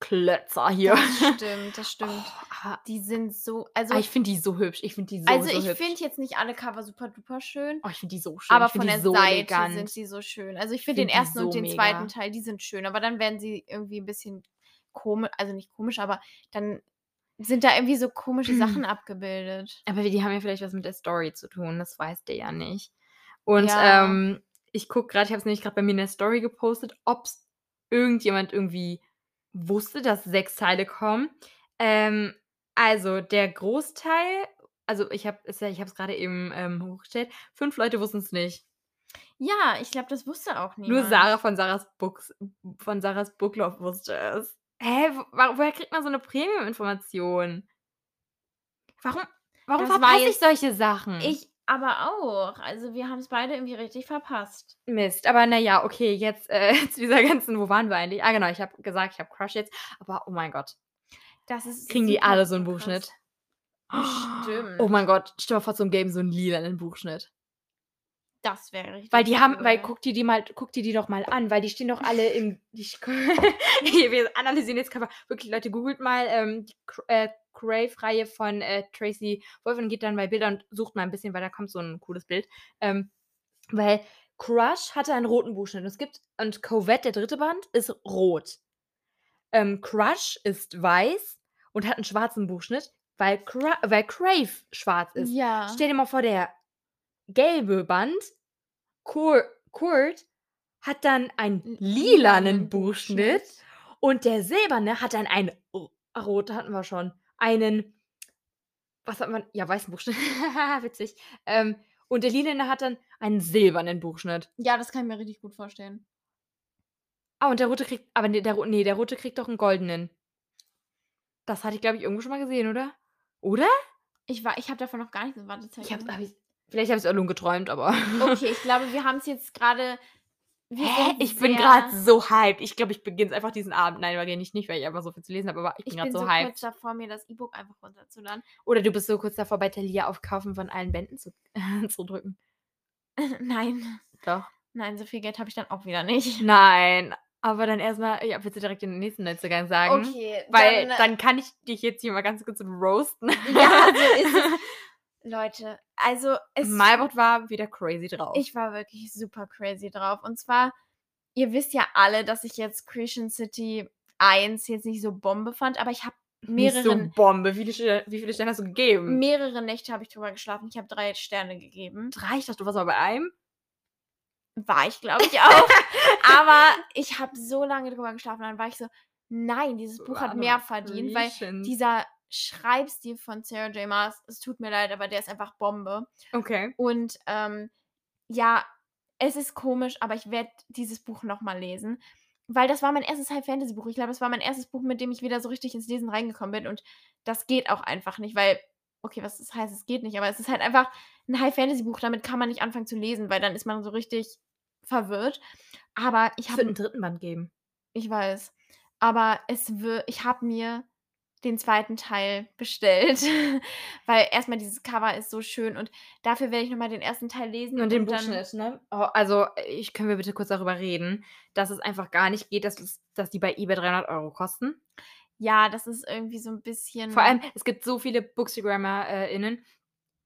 Klötzer hier. Das stimmt, das stimmt. Oh, Die sind so. Also, aber ich finde die so hübsch. Ich finde die so, also so ich finde jetzt nicht alle Cover super duper schön. Oh, ich finde die so schön. Aber von die der so Seite elegant. sind sie so schön. Also ich finde den find die ersten und so den mega. zweiten Teil, die sind schön. Aber dann werden sie irgendwie ein bisschen komisch, also nicht komisch, aber dann sind da irgendwie so komische Sachen abgebildet. Aber die haben ja vielleicht was mit der Story zu tun, das weißt du ja nicht. Und Ja. ähm, ich gucke gerade, ich habe es nämlich gerade bei mir in der Story gepostet, ob irgendjemand irgendwie wusste, dass sechs Teile kommen. Ähm, also der Großteil, also ich habe ich habe es gerade eben ähm, hochgestellt, fünf Leute wussten es nicht. Ja, ich glaube, das wusste auch niemand. Nur Sarah von Sarahs Books, von Sarahs Booklove wusste es. Hä, wo, woher kriegt man so eine Premium-Information? Warum, warum Das verpasse ich solche Sachen? Ich aber auch. Also wir haben es beide irgendwie richtig verpasst. Mist, aber naja, okay, jetzt äh, zu dieser ganzen, wo waren wir eigentlich? Ah, genau, ich habe gesagt, ich habe Crush jetzt, aber oh mein Gott, Das ist kriegen die alle so einen super Buchschnitt? krass. Bestimmt. Oh mein Gott, stell mal vor, zum Game so einen lilanen Buchschnitt. Das wäre richtig. Weil die haben, cool. weil guck dir die mal, guck dir die doch mal an, weil die stehen doch alle im. Die, wir analysieren jetzt Cover. Wirklich, Leute, googelt mal ähm, die äh, Crave-Reihe von äh, Tracy Wolf und geht dann bei Bildern und sucht mal ein bisschen, weil da kommt so ein cooles Bild. Ähm, weil Crush hatte einen roten Buchschnitt. Und es gibt, und Covette, der dritte Band, ist rot. Ähm, Crush ist weiß und hat einen schwarzen Buchschnitt, weil, Cra weil Crave schwarz ist. Ja. Stell dir mal vor, der gelbe Band, Kur Kurt, hat dann einen lilanen Buchschnitt und der silberne hat dann einen, oh, rot hatten wir schon, einen, was hat man, ja, weißen Buchschnitt, witzig, ähm, und der lilane hat dann einen silbernen Buchschnitt. Ja, das kann ich mir richtig gut vorstellen. Ah, und der rote kriegt, aber nee, der, nee, der rote kriegt doch einen goldenen. Das hatte ich, glaube ich, irgendwo schon mal gesehen, oder? Oder? Ich war, ich habe davon noch gar nichts. Warte, zeig Ich hab, hab ich, vielleicht habe ich es auch nur geträumt, aber. Okay, ich glaube, wir haben es jetzt gerade. wir Hä? sind Ich bin sehr- gerade so hyped. Ich glaube, ich beginne einfach diesen Abend. Nein, wahrscheinlich nicht, weil ich einfach so viel zu lesen habe, aber ich bin Ich gerade bin so so hyped. kurz davor, mir das E-Book einfach runterzuladen. Oder du bist so kurz davor, bei Thalia aufkaufen von allen Bänden zu, zu drücken. Nein. Doch. Nein, so viel Geld habe ich dann auch wieder nicht. Nein. Aber dann erstmal, ja, willst du direkt den nächsten Neuzugang sagen? Okay, Weil dann, dann, kann ich dich jetzt hier mal ganz kurz roasten. Ja, so ist es. Leute, also es Malbot war wieder crazy drauf. Ich war wirklich super crazy drauf. Und zwar, ihr wisst ja alle, dass ich jetzt Creation City 1 jetzt nicht so Bombe fand, aber ich habe Nicht mehrere, so Bombe. Wie viele, wie viele Sterne hast du gegeben? mehrere Nächte habe ich drüber geschlafen. Ich habe drei Sterne gegeben. Drei? Ich dachte, du warst aber bei einem. War ich, glaube ich, auch. aber ich habe so lange drüber geschlafen, dann war ich so, nein, dieses Buch hat mehr verdient, weil dieser Schreibstil von Sarah J. Maas, es tut mir leid, aber der ist einfach Bombe. Okay. Und ähm, ja, es ist komisch, aber ich werde dieses Buch nochmal lesen. Weil das war mein erstes High-Fantasy-Buch. Ich glaube, das war mein erstes Buch, mit dem ich wieder so richtig ins Lesen reingekommen bin. Und das geht auch einfach nicht, weil, okay, was das heißt, es geht nicht, aber es ist halt einfach ein High-Fantasy-Buch. Damit kann man nicht anfangen zu lesen, weil dann ist man so richtig verwirrt. Aber ich Es habe wird einen dritten Band geben. ich weiß. Aber es wird, ich habe mir den zweiten Teil bestellt, weil erstmal dieses Cover ist so schön und dafür werde ich nochmal den ersten Teil lesen Und den dann, Buchschnitt, ne? Oh, also, ich können wir bitte kurz darüber reden, dass es einfach gar nicht geht, dass, es, dass die bei eBay 300 Euro kosten. Ja, das ist irgendwie so ein bisschen. Vor allem, es gibt so viele BookstagrammerInnen,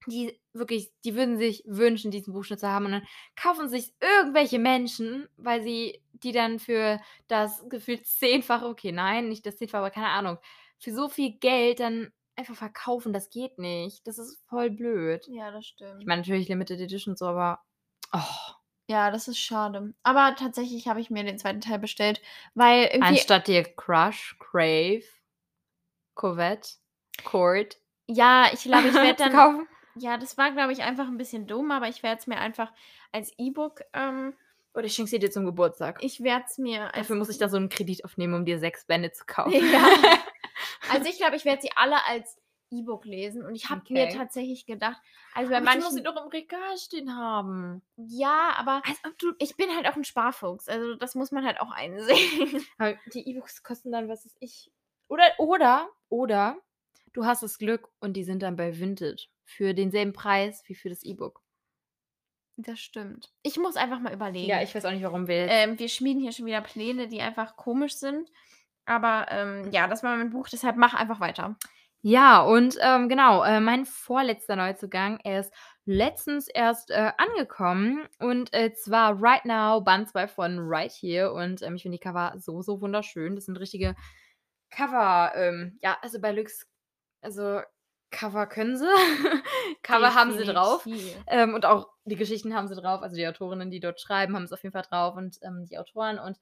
die wirklich, die würden sich wünschen, diesen Buchschnitt zu haben und dann kaufen sich irgendwelche Menschen, weil sie die dann für das gefühlt zehnfache, okay, nein, nicht das zehnfache, aber keine Ahnung, für so viel Geld dann einfach verkaufen, das geht nicht. Das ist voll blöd. Ja, das stimmt. Ich meine, natürlich Limited Edition so, aber oh, ja, das ist schade. Aber tatsächlich habe ich mir den zweiten Teil bestellt, weil irgendwie. anstatt dir Crush, Crave, Corvette, Court ja, ich glaube, ich werde dann. kaufen. Ja, das war, glaube ich, einfach ein bisschen dumm, aber ich werde es mir einfach als E-Book. Ähm, Oder ich schenke sie dir zum Geburtstag. ich werde es mir als Dafür muss ich da so einen Kredit aufnehmen, um dir sechs Bände zu kaufen. Ja. Also ich glaube, ich werde sie alle als E-Book lesen und ich habe mir Okay. tatsächlich gedacht, also bei Aber du musst manchen, sie doch im Regal stehen haben. ja, aber Als ob du. ich bin halt auch ein Sparfuchs, also das muss man halt auch einsehen. Aber die E-Books kosten dann, was ist ich. Oder, oder, oder du hast das Glück und die sind dann bei Vinted für denselben Preis wie für das E-Book. Das stimmt. Ich muss einfach mal überlegen. Ja, ich weiß auch nicht, warum wir ähm, wir schmieden hier schon wieder Pläne, die einfach komisch sind. Aber ähm, ja, das war mein Buch, deshalb mach einfach weiter. Ja, und ähm, genau, äh, mein vorletzter Neuzugang, er ist letztens erst äh, angekommen und äh, zwar Right Now, Band 2 von Right Here und ähm, ich finde die Cover so, so wunderschön. Das sind richtige Cover, ähm, ja, also bei Lux, also Cover können sie, Cover haben sie drauf ähm, und auch die Geschichten haben sie drauf, also die Autorinnen, die dort schreiben, haben es auf jeden Fall drauf und ähm, die Autoren. Und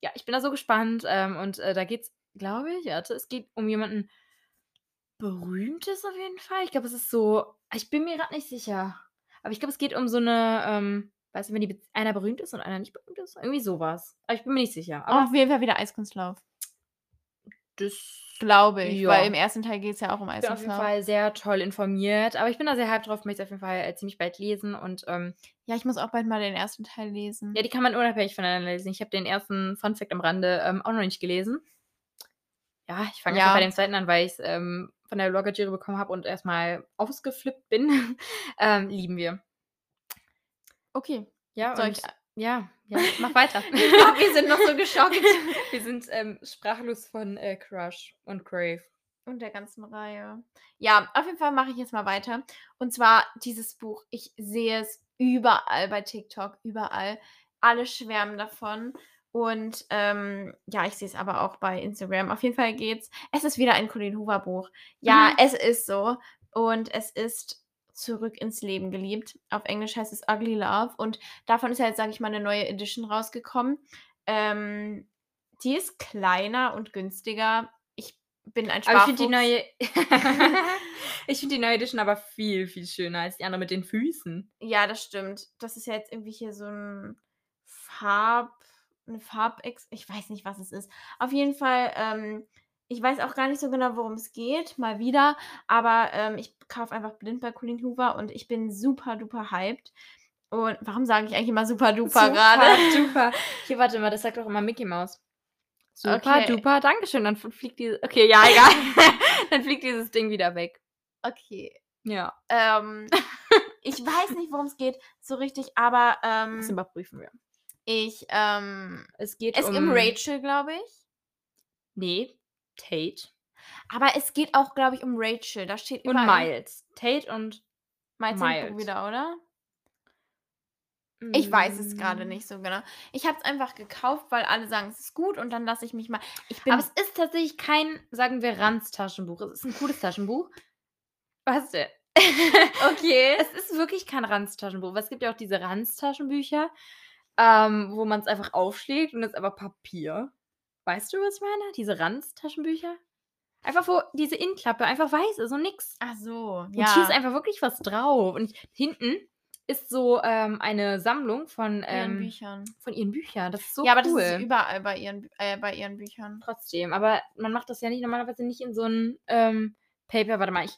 ja, ich bin da so gespannt ähm, und äh, da geht's, glaube ich, warte, es geht um jemanden Berühmtes auf jeden Fall. Ich glaube, es ist so, ich bin mir gerade nicht sicher, aber ich glaube, es geht um so eine, ähm, weißt du, wenn die, einer berühmt ist und einer nicht berühmt ist, irgendwie sowas. Aber ich bin mir nicht sicher. Aber auf jeden Fall wieder Eiskunstlauf. das Glaube ich. Ja. Weil im ersten Teil geht es ja auch um Ich bin auf jeden Eiskunstlauf. Fall sehr toll informiert, aber ich bin da sehr hyped drauf, möchte es auf jeden Fall äh, ziemlich bald lesen und ähm, Ja, ich muss auch bald mal den ersten Teil lesen. ja, die kann man unabhängig voneinander lesen. Ich habe den ersten Fun Fact am Rande ähm, auch noch nicht gelesen. Ja, ich fange Ja. bei dem zweiten an, weil ich es ähm, von der Blogger Jury bekommen habe und erstmal ausgeflippt bin. ähm, lieben wir. Okay. Ja, Soll und, ich- ja, ja, mach weiter. Ich glaub, wir sind noch so geschockt. wir sind ähm, sprachlos von äh, Crush und Crave. Und der ganzen Reihe. Ja, auf jeden Fall mache ich jetzt mal weiter. Und zwar dieses Buch. Ich sehe es überall bei TikTok, überall. Alle schwärmen davon. Und ähm, ja, ich sehe es aber auch bei Instagram. Auf jeden Fall geht's. Es ist wieder ein Colleen Hoover Buch. Ja, Mhm. es ist so. Und es ist zurück ins Leben geliebt. Auf Englisch heißt es Ugly Love. Und davon ist ja jetzt, sage ich mal, eine neue Edition rausgekommen. Ähm, die ist kleiner und günstiger. Ich bin ein Aber ich finde die Sparfuchs. neue. ich finde die neue Edition aber viel, viel schöner als die andere mit den Füßen. Ja, das stimmt. Das ist ja jetzt irgendwie hier so ein Farb, eine Farbex, ich weiß nicht, was es ist. Auf jeden Fall, ähm, ich weiß auch gar nicht so genau, worum es geht, mal wieder, aber ähm, ich kaufe einfach blind bei Colleen Hoover und ich bin super duper hyped. Und warum sage ich eigentlich immer super duper gerade? Super. Hier, warte mal, das sagt doch immer Mickey Mouse. Super Okay. duper, Dankeschön. Dann fliegt die. Okay, ja, egal. dann fliegt dieses Ding wieder weg. Okay. Ja. Ähm, ich weiß nicht, worum es geht, so richtig, aber ähm, Das überprüfen wir. Ich, ähm, Es geht es um geht um Rachel, glaube ich. Nee, Tate Aber es geht auch, glaube ich, um Rachel. Da steht und Miles. Tate und Miles Miles. wieder, oder? Ich weiß es gerade Mm. nicht so genau. Ich habe es einfach gekauft, weil alle sagen, es ist gut und dann lasse ich mich mal. Ich bin Aber es ist tatsächlich kein, sagen wir, Ranz-Taschenbuch. Es ist ein cooles Taschenbuch. Was denn? okay. Es ist wirklich kein Ranz-Taschenbuch. Es gibt ja auch diese Ranz-Taschenbücher, ähm, wo man es einfach aufschlägt und es ist aber Papier. Weißt du, was ich meine? Diese Ranz-Taschenbücher? Einfach wo diese Innenklappe einfach weiß ist und nix. Ach so, Und ja. hier ist einfach wirklich was drauf. Und hinten ist so ähm, eine Sammlung von, ihren ähm, Büchern. von ihren Büchern. Das ist so ja, aber cool. das ist überall bei ihren, äh, bei ihren Büchern. Trotzdem, aber man macht das ja nicht normalerweise nicht in so ein ähm, Paper. Warte mal, ich.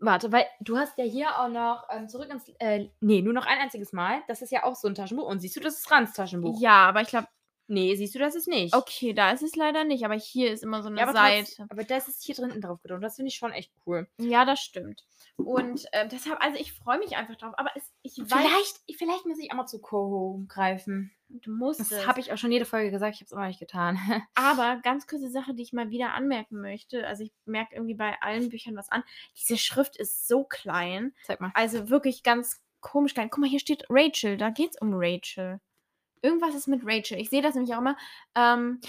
Warte, weil du hast ja hier auch noch ähm, zurück ins. Äh, nee, nur noch ein einziges Mal. Das ist ja auch so ein Taschenbuch. Und siehst du, das ist Rans Taschenbuch. Ja, aber ich glaube, Nee, siehst du, das ist nicht. okay, da ist es leider nicht, aber hier ist immer so eine Ja, aber, Seite. trotz, aber das ist hier drin drauf gedruckt. Das finde ich schon echt cool. Ja, das stimmt. Und ähm, deshalb, also ich freue mich einfach drauf. Aber es, ich weiß, Vielleicht, vielleicht muss ich auch mal zu Koho greifen. du musst Das es. habe ich auch schon jede Folge gesagt. Ich habe es immer noch nicht getan. Aber ganz kurze Sache, die ich mal wieder anmerken möchte. Also ich merke irgendwie bei allen Büchern was an. Diese Schrift ist so klein. Zeig mal. Also wirklich ganz komisch klein. Guck mal, hier steht Rachel. Da geht's um Rachel. Irgendwas ist mit Rachel. Ich sehe das nämlich auch immer. Ähm,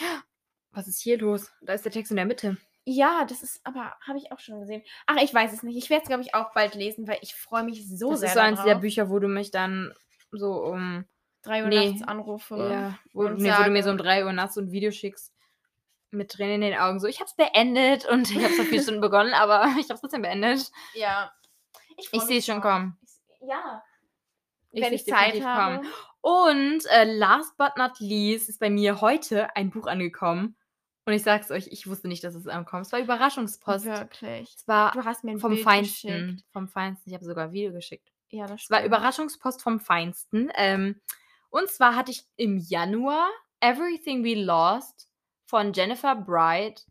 Was ist hier los? Da ist der Text in der Mitte. Ja, das ist, aber habe ich auch schon gesehen. Ach, ich weiß es nicht. Ich werde es, glaube ich, auch bald lesen, weil ich freue mich so das sehr ist so eins der. Bücher, wo du mich dann so um. Drei Uhr Nee. nachts anrufe. Ja, wo, und nee, wo du mir sage- so um 3 Uhr nachts so ein Video schickst. Mit Tränen in den Augen. So, ich hab's beendet und ich hab's vor vier Stunden begonnen, aber ich hab's trotzdem beendet. Ja. freu Ich sehe es schon kommen. Ich, ja, Ich wenn ich Zeit habe. kommen. Und äh, last but not least ist bei mir heute ein Buch angekommen. Und ich sag's euch, ich wusste nicht, dass es ankommt. Es war Überraschungspost. Wirklich. Es war Du hast mir ein vom Bild Feinsten. geschickt. Vom Feinsten. Ich habe sogar ein Video geschickt. Ja, das Es war stimmt. Überraschungspost vom Feinsten. Ähm, und zwar hatte ich im Januar Everything We Lost von Jennifer Bright,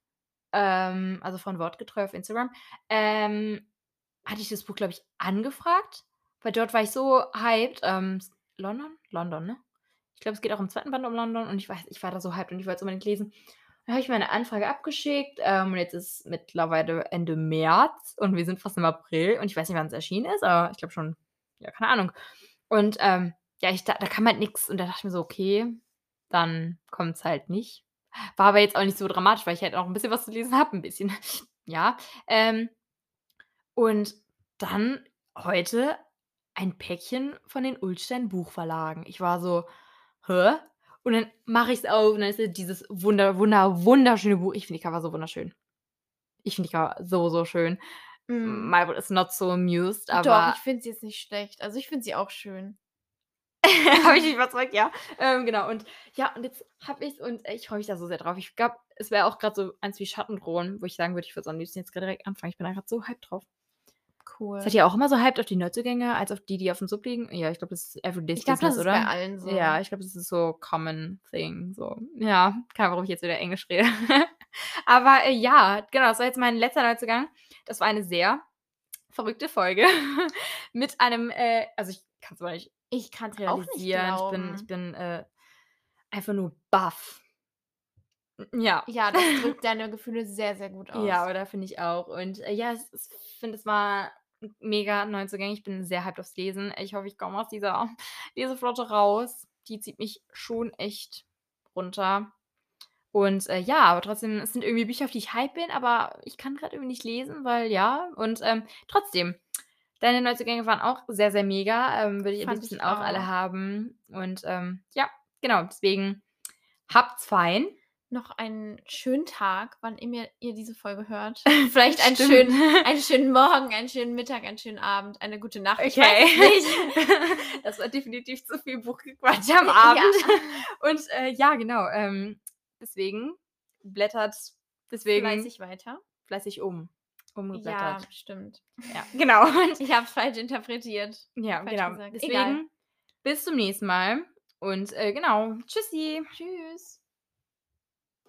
ähm, also von Wortgetreu auf Instagram, ähm, hatte ich das Buch, glaube ich, angefragt, weil dort war ich so hyped. Ähm, London? London, ne? Ich glaube, es geht auch im zweiten Band um London und ich weiß, ich war da so hyped und ich wollte es unbedingt lesen. Dann habe ich meine Anfrage abgeschickt ähm, und jetzt ist mittlerweile Ende März und wir sind fast im April und ich weiß nicht, wann es erschienen ist, aber ich glaube schon, ja, keine Ahnung. Und ähm, ja, ich, da, da kam halt nichts und da dachte ich mir so, okay, dann kommt es halt nicht. War aber jetzt auch nicht so dramatisch, weil ich halt auch ein bisschen was zu lesen habe, ein bisschen. ja. Ähm, und dann heute ein Päckchen von den Ulstein Buchverlagen. Ich war so, hä? Und dann mache ich es auf und dann ist dieses wunder, wunder, wunderschöne Buch. Ich finde die Cover so wunderschön. Ich finde die Cover so, so schön. Mm. Marvel is not so amused, aber. Doch, ich finde sie jetzt nicht schlecht. Also ich finde sie auch schön. habe ich mich überzeugt, ja. Ähm, genau, und ja, und jetzt habe ich und äh, ich freue mich da so sehr drauf. Ich glaube, es wäre auch gerade so eins wie Schattendrohen, wo ich sagen würde, ich würde es am liebsten jetzt gerade direkt anfangen. Ich bin da gerade so hyped drauf. Cool. Seid ihr auch immer so hyped auf die Neuzugänge, als auf die, die auf dem Sub liegen? Ja, ich glaube, das ist Everyday ich glaube, das ist oder? bei allen so. Ja, ich glaube, das ist so common thing. So. Ja, keine Ahnung, warum ich jetzt wieder Englisch rede. Aber äh, ja, genau, das war jetzt mein letzter Neuzugang. Das war eine sehr verrückte Folge. Mit einem, äh, also ich kann es aber nicht Ich kann es realisieren. Ich bin, ich bin äh, einfach nur baff. Ja. ja, das drückt deine Gefühle sehr, sehr gut aus. Ja, oder finde ich auch. Und äh, ja, ich finde, es war mega Neuzugänge. Ich bin sehr hyped aufs Lesen. Ich hoffe, ich komme aus dieser Leseflotte raus. Die zieht mich schon echt runter. Und äh, ja, aber trotzdem, es sind irgendwie Bücher, auf die ich hype bin, aber ich kann gerade irgendwie nicht lesen, weil ja. Und ähm, trotzdem, deine Neuzugänge waren auch sehr, sehr mega. Ähm, Würde ich am liebsten ich auch alle haben. Und ähm, ja, genau, deswegen habt's fein. Noch einen schönen Tag, wann immer ihr diese Folge hört. Vielleicht einen Stimmt. schönen, einen schönen Morgen, einen schönen Mittag, einen schönen Abend, eine gute Nacht. Okay. das war definitiv zu viel Buchgequatsch am Abend. Und äh, ja, genau. Ähm, deswegen blättert deswegen fleißig, Fleißig weiter. um. Ja, Umgeblättert. stimmt. Ja, genau. Und, Ich habe es falsch interpretiert. ja, falsch genau. gesagt. Deswegen Egal. bis zum nächsten Mal. Und äh, genau. Tschüssi. Tschüss.